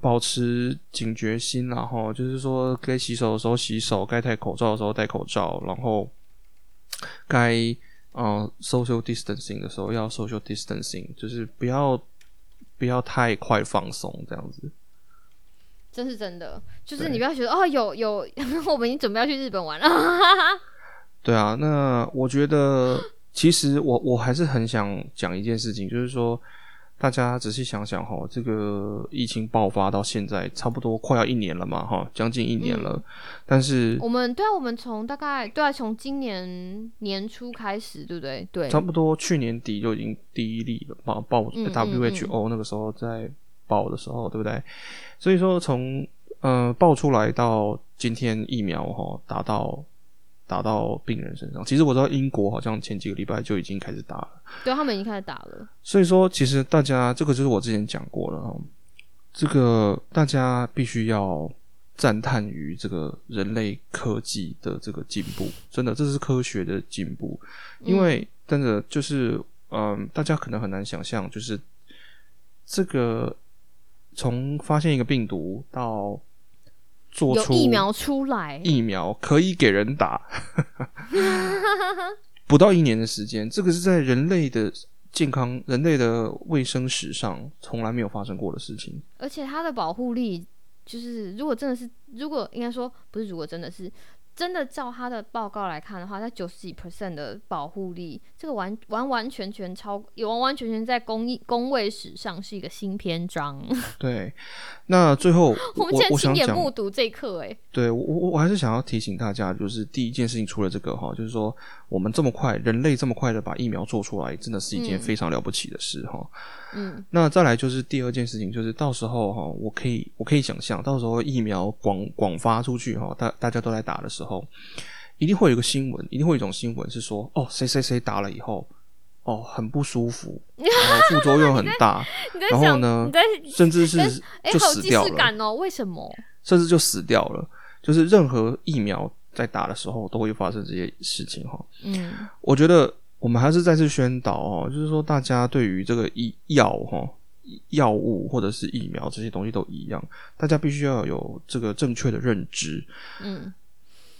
保持警觉心然后就是说该洗手的时候洗手，该戴口罩的时候戴口罩，然后该嗯 social distancing 的时候要 social distancing，就是不要不要太快放松这样子。这是真的，就是你不要觉得哦，有有，<laughs> 我们已经准备要去日本玩了，<laughs> 对啊，那我觉得其实我我还是很想讲一件事情，就是说大家仔细想想哈，这个疫情爆发到现在差不多快要一年了嘛，哈，将近一年了，但是我们对啊，我们从大概对啊，从今年年初开始，对不对？对，差不多去年底就已经第一例了嘛报嗯嗯 WHO 那个时候在报的时候，对不对？所以说从呃报出来到今天疫苗哈打到打到病人身上，其实我知道英国好像前几个礼拜就已经开始打了。对他们已经开始打了，所以说，其实大家这个就是我之前讲过了哈，这个大家必须要赞叹于这个人类科技的这个进步，真的这是科学的进步，因为真的就是嗯，大家可能很难想象，就是这个从发现一个病毒到做出有疫苗出来，疫苗可以给人打，<laughs> 不到一年的时间，这个是在人类的健康、人类的卫生史上从来没有发生过的事情。而且它的保护力，就是如果真的是，如果应该说不是，如果真的是。真的照他的报告来看的话，在九十几 percent 的保护力，这个完完完全全超，也完完全全在公益工位史上是一个新篇章。<laughs> <laughs> 对，那最后我们现在亲眼目睹这一刻，哎，对我我我还是想要提醒大家，就是第一件事情，出了这个哈，就是说我们这么快，人类这么快的把疫苗做出来，真的是一件嗯非常了不起的事哈。嗯那再来就是第二件事情，就是到时候哈，我可以我可以想象，到时候疫苗广广发出去哈，大大家都来打的时候，一定会有一个新闻，一定会有一种新闻是说，哦，谁谁谁打了以后，哦，很不舒服，<laughs> 然后副作用很大，然后呢甚至是哎、就死掉了，哦，为什么？甚至就死掉了。就是任何疫苗在打的时候都会发生这些事情哈。嗯我觉得我们还是再次宣导哦，就是说大家对于这个医药哈、药物或者是疫苗这些东西都一样，大家必须要有这个正确的认知。嗯，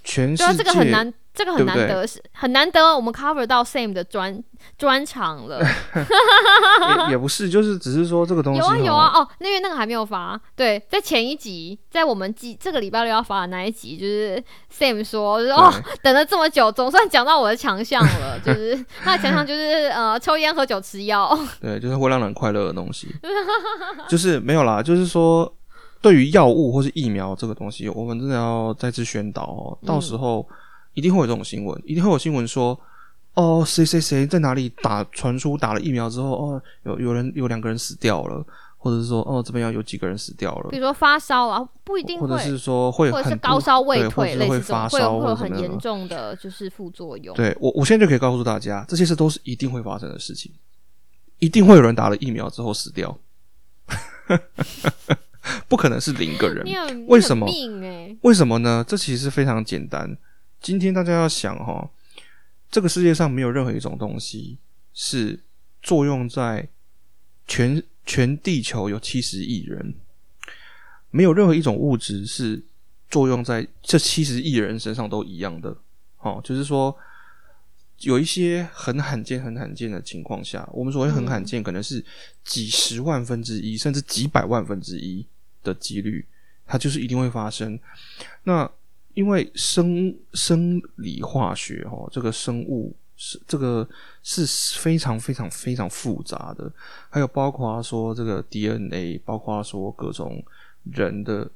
全世界对啊，这个很难，这个很难得，是很难得，我们 cover 到 Sam 的专专场了。<laughs> 也也不是，就是只是说这个东西有啊有啊，哦，那因为那个还没有发，对，在前一集，在我们记这个礼拜六要发的那一集，就是 Sam 说，就是哦，等了这么久，总算讲到我的强项了，就是他的强项就是呃，抽烟、喝酒、吃药。对，就是会让人快乐的东西，就是没有啦，就是说。对于药物或是疫苗这个东西，我们真的要再次宣导哦。到时候一定会有这种新闻，一定会有新闻说，哦，谁谁谁在哪里打传出打了疫苗之后，哦，有有人有两个人死掉了，或者是说，哦，这边要有几个人死掉了比，如说发烧啊，不一定会，或者是说会或者是很高烧未退，类似这种，发烧会有很严重的就是副作用。对我，我现在就可以告诉大家，这些事都是一定会发生的事情，一定会有人打了疫苗之后死掉，<laughs> <laughs> 不可能是零个人为什么为什么呢？这其实非常简单。今天大家要想哈，这个世界上没有任何一种东西是作用在全全地球有七十亿人，没有任何一种物质是作用在这七十亿人身上都一样的。哦，就是说有一些很罕见、很罕见的情况下，我们所谓很罕见，可能是几十万分之一，甚至几百万分之一的几率，它就是一定会发生。那因为生生理化学哦，这个生物是这个是非常非常非常复杂的，还有包括说这个 DNA，包括说各种人的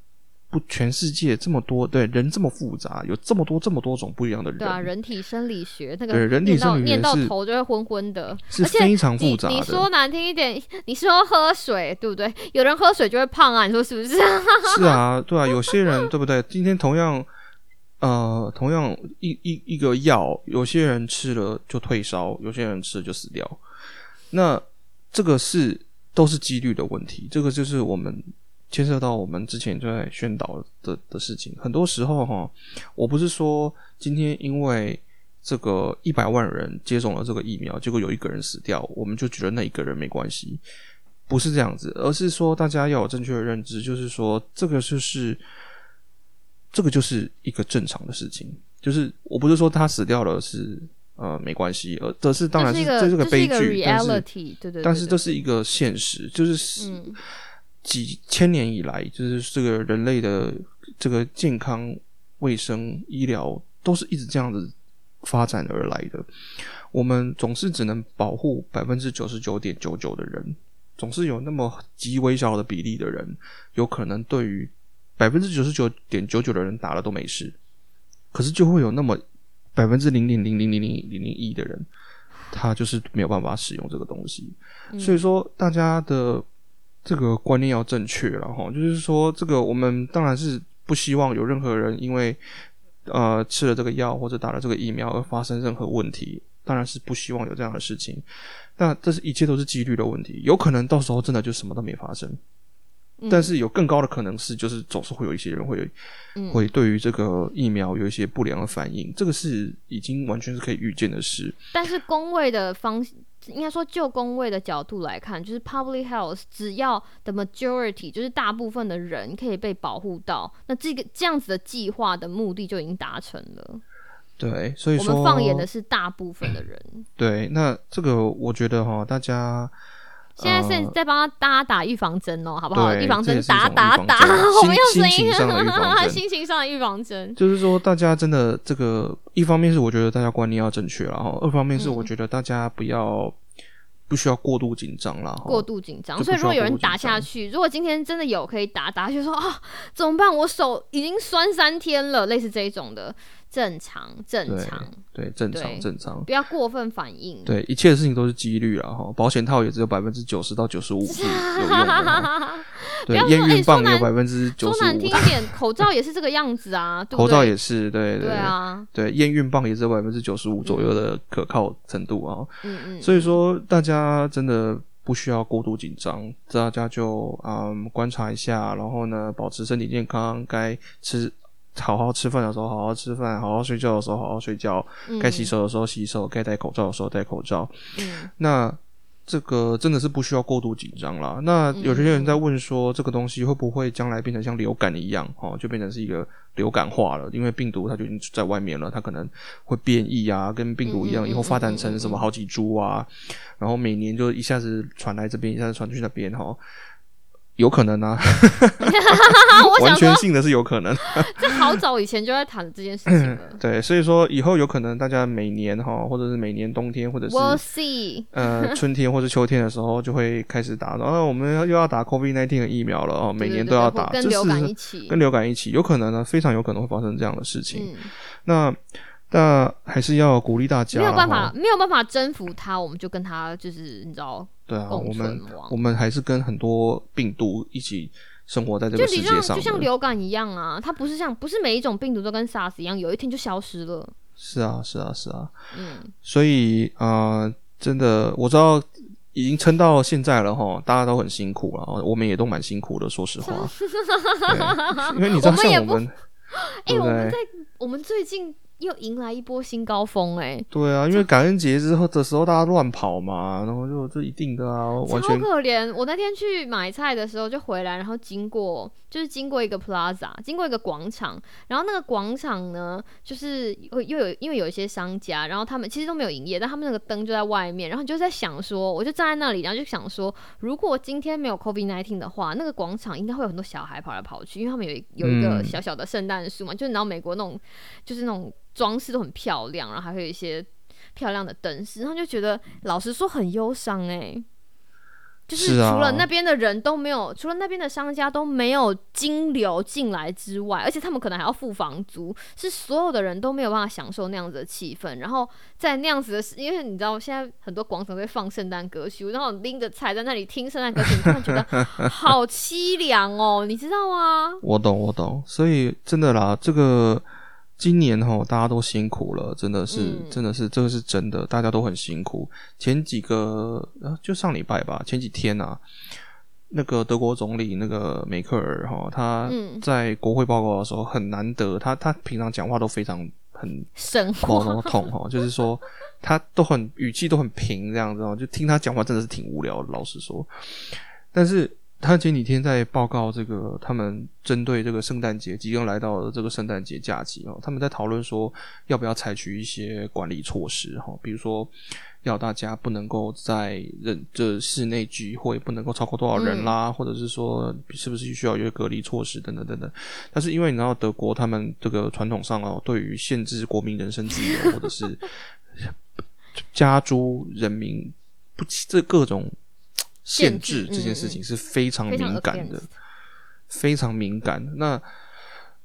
不全世界这么多对人这么复杂，有这么多这么多种不一样的人，对啊，人体生理学那个对人体生理学念到头就会昏昏的，是非常复杂的。你说难听一点，你说喝水对不对？有人喝水就会胖啊，你说是不是？<laughs> 是啊，对啊，有些人对不对？今天同样，呃，同样一一一个药，有些人吃了就退烧，有些人吃了就死掉。那这个是都是几率的问题，这个就是我们牵涉到我们之前就在宣导的的事情。很多时候哈，我不是说今天因为这个一百万人接种了这个疫苗，结果有一个人死掉，我们就觉得那一个人没关系。不是这样子，而是说大家要有正确的认知，就是说这个就是这个就是一个正常的事情，就是我不是说他死掉了是呃没关系，而这是当然这是这是个悲剧，但是 reality，对对对但是这是一个现实，就是嗯几千年以来，就是这个人类的这个健康、卫生、医疗都是一直这样子发展而来的。我们总是只能保护百分之九十九点九九的人，总是有那么极微小的比例的人，有可能对于百分之九十九点九九的人打了都没事，可是就会有那么百分之零点零零零零零零一的人，他就是没有办法使用这个东西。嗯所以说，大家的这个观念要正确了哈，就是说，这个我们当然是不希望有任何人因为呃吃了这个药或者打了这个疫苗而发生任何问题，当然是不希望有这样的事情。那这是一切都是几率的问题，有可能到时候真的就什么都没发生，但是有更高的可能是，就是总是会有一些人会嗯会对于这个疫苗有一些不良的反应，这个是已经完全是可以预见的事。但是工位的方，应该说就工位的角度来看，就是 public health，只要 the majority，就是大部分的人可以被保护到，那这个这样子的计划的目的就已经达成了。对，所以我说们放眼的是大部分的人。对，那这个我觉得哈，大家现在是在帮大家打预防针哦，好不好？对预防针打打打，<laughs> 我们用心声音心情上的预防，针 <laughs> 心情上的预防针。就是说，大家真的这个一方面是我觉得大家观念要正确然后二方面是我嗯觉得大家不要、不需要过度紧张啦。哈过度紧张，所以如果有人打下去，如果今天真的有可以打，打下去说啊怎么办？我手已经酸三天了，类似这一种的，正常正常，对正常正常。不要过分反应。对，一切的事情都是几率啊哈，保险套也只有百分之九十到九十五是有用的。<laughs> 对不要，说哎验孕棒也有百分之九说十五，难听一点，<laughs> 口罩也是这个样子啊，口？罩也是，对对啊，对，验孕棒也只有百分之九十五左右的可靠程度啊。嗯嗯，所以说，大家真的不需要过度紧张，大家就嗯观察一下，然后呢，保持身体健康，该吃好好吃饭的时候好好吃饭，好好睡觉的时候好好睡觉，嗯该洗手的时候洗手，该戴口罩的时候戴口罩。嗯那这个真的是不需要过度紧张啦。那有些人在问说，这个东西会不会将来变成像流感一样，哦，就变成是一个流感化了？因为病毒它就已经在外面了，它可能会变异啊，跟病毒一样，以后发展成什么好几株啊，然后每年就一下子传来这边，一下子传去那边，哈。有可能啊，<laughs> 我完全性的是有可能。<laughs> 这好早以前就在谈这件事情了。<laughs> 对，所以说以后有可能大家每年哈，或者是每年冬天，或者是 We'll see。呃，春天或者秋天的时候就会开始打，然后我们又要打 COVID nineteen 的疫苗了哦，每年都要打，对跟流这是感一起。跟流感一起，有可能呢，非常有可能会发生这样的事情。嗯，那那还是要鼓励大家，没有办法，没有办法征服它，我们就跟它就是你知道对啊，我们我。们还是跟很多病毒一起生活在这个世界上的，就像流感一样啊，它不是像不是每一种病毒都跟 SARS 一样，有一天就消失了。是啊，是啊，是啊，嗯，所以啊、呃真的我知道。已经撑到现在了哈，大家都很辛苦了，我们也都蛮辛苦的，说实话。<laughs> 对，因为你知道，像我们，我们在我们最近又迎来一波新高峰哎、对啊，因为感恩节之后的时候大家乱跑嘛，然后就这一定的啊，完超全可怜！我那天去买菜的时候就回来，然后经过就是经过一个 plaza，经过一个广场，然后那个广场呢，就是又又有因为有一些商家，然后他们其实都没有营业，但他们那个灯就在外面，然后你就在想说，我就站在那里，然后就想说，如果今天没有 COVID nineteen 的话，那个广场应该会有很多小孩跑来跑去，因为他们有一有一个嗯小小的圣诞树嘛，就是你知道美国那种就是那种装饰都很漂亮，然后还会有一些漂亮的灯饰，然后就觉得老实说很忧伤哎。就是除了那边的人都没有，除了那边的商家都没有金流进来之外，而且他们可能还要付房租，是所有的人都没有办法享受那样子的气氛。然后在那样子的，因为你知道现在很多广场都会放圣诞歌曲，然后拎着菜在那里听圣诞歌曲，你突然觉得 <laughs> 好凄凉哦，你知道吗？我懂我懂，所以真的啦，这个今年哈大家都辛苦了，真的是、嗯真的是这个是真的，大家都很辛苦。前几个呃就上礼拜吧，前几天啊，那个德国总理那个梅克尔哈，他嗯在国会报告的时候很难得，他他平常讲话都非常很神某话某痛哈，<laughs> 就是说他都很语气都很平这样子哦，就听他讲话真的是挺无聊的，老实说。但是他前几天在报告这个，他们针对这个圣诞节即将来到的这个圣诞节假期哦，他们在讨论说要不要采取一些管理措施哈，比如说要大家不能够在人这室内聚会不能够超过多少人啦，或者是说是不是需要有一个隔离措施等等等等。但是因为你知道德国他们这个传统上哦，对于限制国民人身自由或者是 <laughs> 加诸人民不这各种限限制制这件事情是非常敏感的非常敏感。那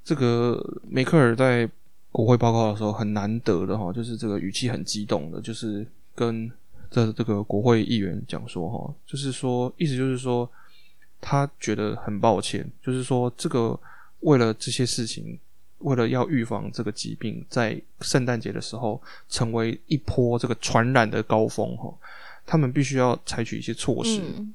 这个梅克尔在国会报告的时候很难得的哈，就是这个语气很激动的，就是跟这这个国会议员讲说哈，就是说意思就是说他觉得很抱歉，就是说这个为了这些事情。为了要预防这个疾病在圣诞节的时候成为一波这个传染的高峰哈，他们必须要采取一些措施。嗯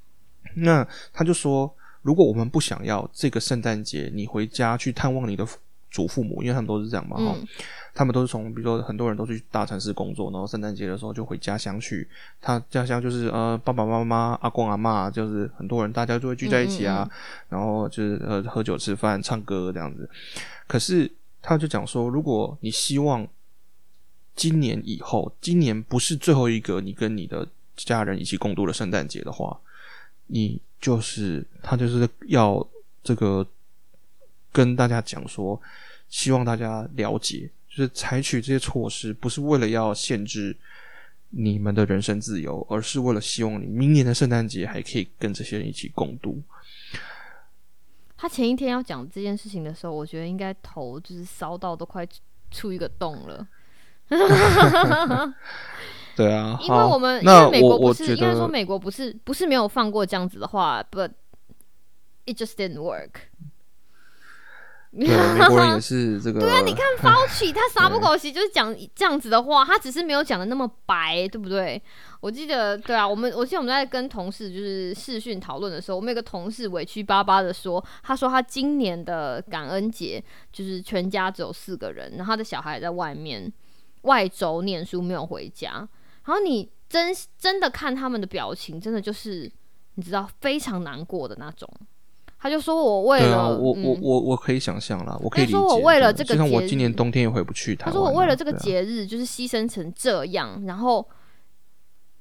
那他就说，如果我们不想要这个圣诞节你回家去探望你的祖父母，因为他们都是这样嘛，哈、嗯他们都是从，比如说很多人都去大城市工作，然后圣诞节的时候就回家乡去。他家乡就是呃爸爸妈妈、阿公阿嬷，就是很多人大家就会聚在一起啊，然后就是呃喝酒吃饭、唱歌这样子。可是他就讲说，如果你希望今年以后，今年不是最后一个你跟你的家人一起共度的圣诞节的话，你就是他就是要这个跟大家讲说，希望大家了解，就是采取这些措施，不是为了要限制你们的人身自由，而是为了希望你明年的圣诞节还可以跟这些人一起共度。他前一天要讲这件事情的时候，我觉得应该头就是烧到都快出一个洞了。<laughs> 对啊，因为我们因为美国不是，应该说美国不是不是没有放过这样子的话，but it just didn't work。<laughs> 对美国人也是 <laughs> 这个，对啊，你看 Fauci 他撒不狗席就是讲这样子的话，他只是没有讲的那么白，对不对？我记得，对啊，我们我记得我们在跟同事就是视讯讨论的时候，我们有个同事委屈巴巴的说，他说他今年的感恩节就是全家只有四个人，然后他的小孩在外面外州念书没有回家，然后你真真的看他们的表情，真的就是你知道非常难过的那种。他就说我为了，啊，我我嗯我我可以想象啦，我可以理解。他说我为了这个节今年冬天也回不去台他湾啊。说我为了这个节日就是牺牲成这样，然后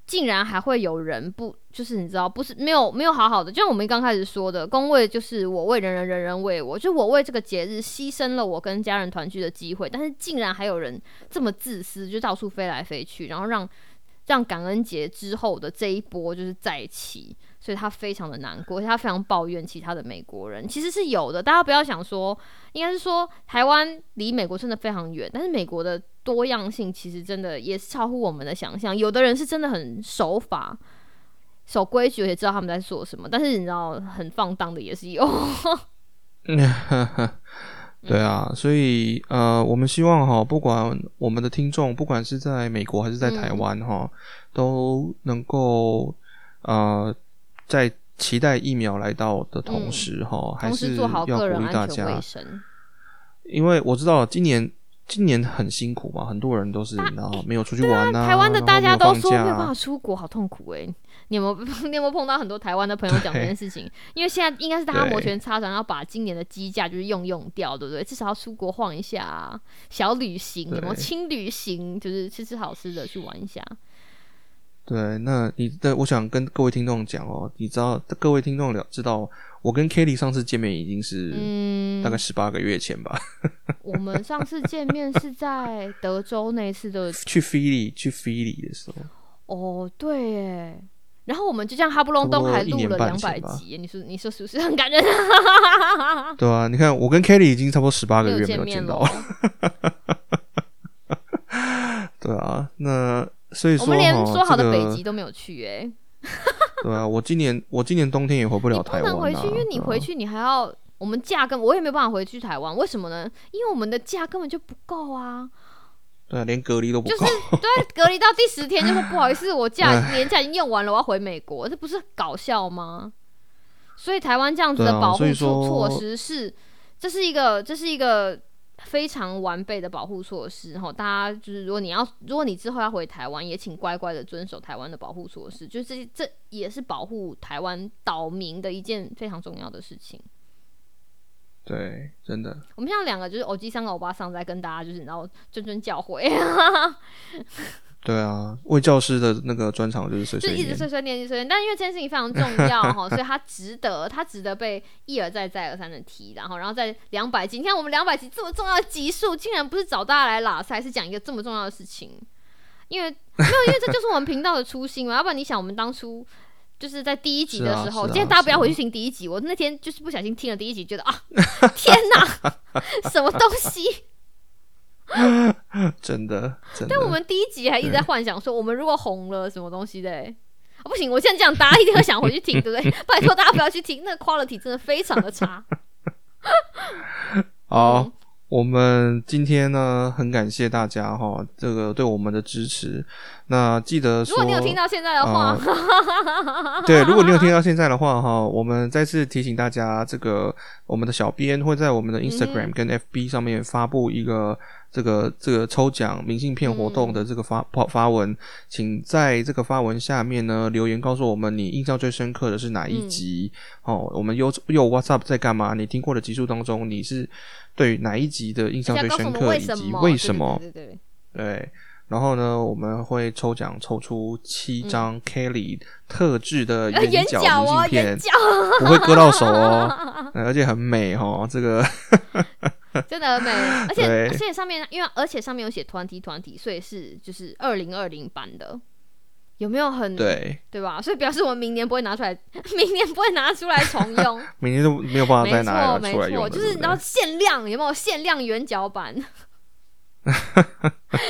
竟然还会有人不就是你知道不是没有没有好好的，就像我们刚开始说的，工位就是我为人人，人人为我，就我为这个节日牺牲了我跟家人团聚的机会，但是竟然还有人这么自私，就到处飞来飞去，然后让让感恩节之后的这一波就是再起，所以他非常的难过，他非常抱怨其他的美国人，其实是有的，大家不要想说，应该是说台湾离美国真的非常远，但是美国的多样性其实真的也是超乎我们的想象，有的人是真的很守法。守规矩，也知道他们在做什么，但是你知道很放荡的也是有。<laughs> 对啊，所以呃，我们希望哈，不管我们的听众，不管是在美国还是在台嗯湾哈，都能够呃，在期待疫苗来到的同嗯。时哈，还是要鼓励大家，生。因为我知道今年今年很辛苦嘛，很多人都是然后没有出去玩呐、台湾的大家都说没有办法出国，好痛苦哎、<laughs> 你有没有 <laughs> 你有没有碰到很多台湾的朋友讲这件事情？因为现在应该是大家摩拳擦掌，要把今年的机价就是用用掉，对不对？至少要出国晃一下、啊，小旅行，有没有轻旅行？就是吃吃好吃的去玩一下。对，那你的我想跟各位听众讲哦，你知道各位听众了知道，我跟 Kelly 上次见面已经是嗯，大概十八个月前吧，<laughs> 我们上次见面是在德州那一次的 <laughs> 去菲利去菲利的时候，哦，对耶。然后我们就这样哈不隆咚还录了两百集，你说你说是不是很感人？<laughs> 对啊，你看我跟 Kelly 已经差不多十八个月没有见到了，。对啊，那所以说我们连说好的北极都没有去哎。<laughs> 对啊，我今年我今年冬天也回不了台湾、啊，不能回去，因为你回去你还要，我们假根本我也没办法回去台湾，为什么呢？因为我们的假根本就不够啊，对啊，连隔离都不够就是够。对，隔离到第十天就说不好意思，我假年假已经用完了，我要回美国，这不是搞笑吗？所以台湾这样子的保护措施是，这是一个这是一个非常完备的保护措施哈。大家就是如果你要，如果你之后要回台湾，也请乖乖的遵守台湾的保护措施，就是这这也是保护台湾岛民的一件非常重要的事情。对，真的，我们现在两个就是偶机三个欧巴桑在跟大家就是然后谆谆教诲，<laughs> 对啊，魏教师的那个专场就是碎就一直碎念，碎碎念，一直碎碎念。但因为这件事情非常重要哈，<laughs> 所以它值得，它值得被一而再再而三的提。然后，然后在两百集，你看我们两百集这么重要的集数，竟然不是找大家来拉塞，是讲一个这么重要的事情。因为没有，因为这就是我们频道的初心嘛。要不然你想，我们当初就是在第一集的时候，是啊啊今天大家不要回去听第一集。我那天就是不小心听了第一集，觉得啊，天哪，<laughs> 什么东西？<laughs> 真的，真的。但我们第一集还一直在幻想说，我们如果红了什么东西的、不行，我现在这样，大家一定会想回去听，对不对？<laughs> 拜托大家不要去听，那 quality 真的非常的差。<laughs> 好，嗯我们今天呢，很感谢大家哈，这个对我们的支持。那记得说，如果你有听到现在的话，对，如果你有听到现在的话哈，我们再次提醒大家，这个我们的小编会在我们的 Instagram 跟 FB 上面发布一个这个这个抽奖明信片活动的这个发发发文，请在这个发文下面呢留言告诉我们你印象最深刻的是哪一集、哦，我们又又 WhatsApp 在干嘛？你听过的集数当中，你是对哪一集的印象最深刻，以及为什么？对对对。对对，然后呢，我们会抽奖抽出七张 Kelly 特制的，眼圆角明信片不会割到手哦，<laughs> 呃而且很美哦。这个 <laughs> <laughs> 真的很美，<laughs> 而且而且上面因为而且上面有写团体团体，所以是就是二零二零版的。有没有很对，对吧？所以表示我们明年不会拿出来，<laughs> 明年不会拿出来重用。明年都没有办法再没拿错，没错，出来用了，就是对不对然后限量有没有限量圆角版？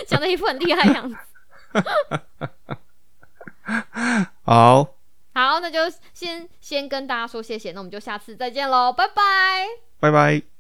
讲的一副很厉害的样子。好，好，那就先先跟大家说谢谢，那我们就下次再见喽，拜拜。拜拜。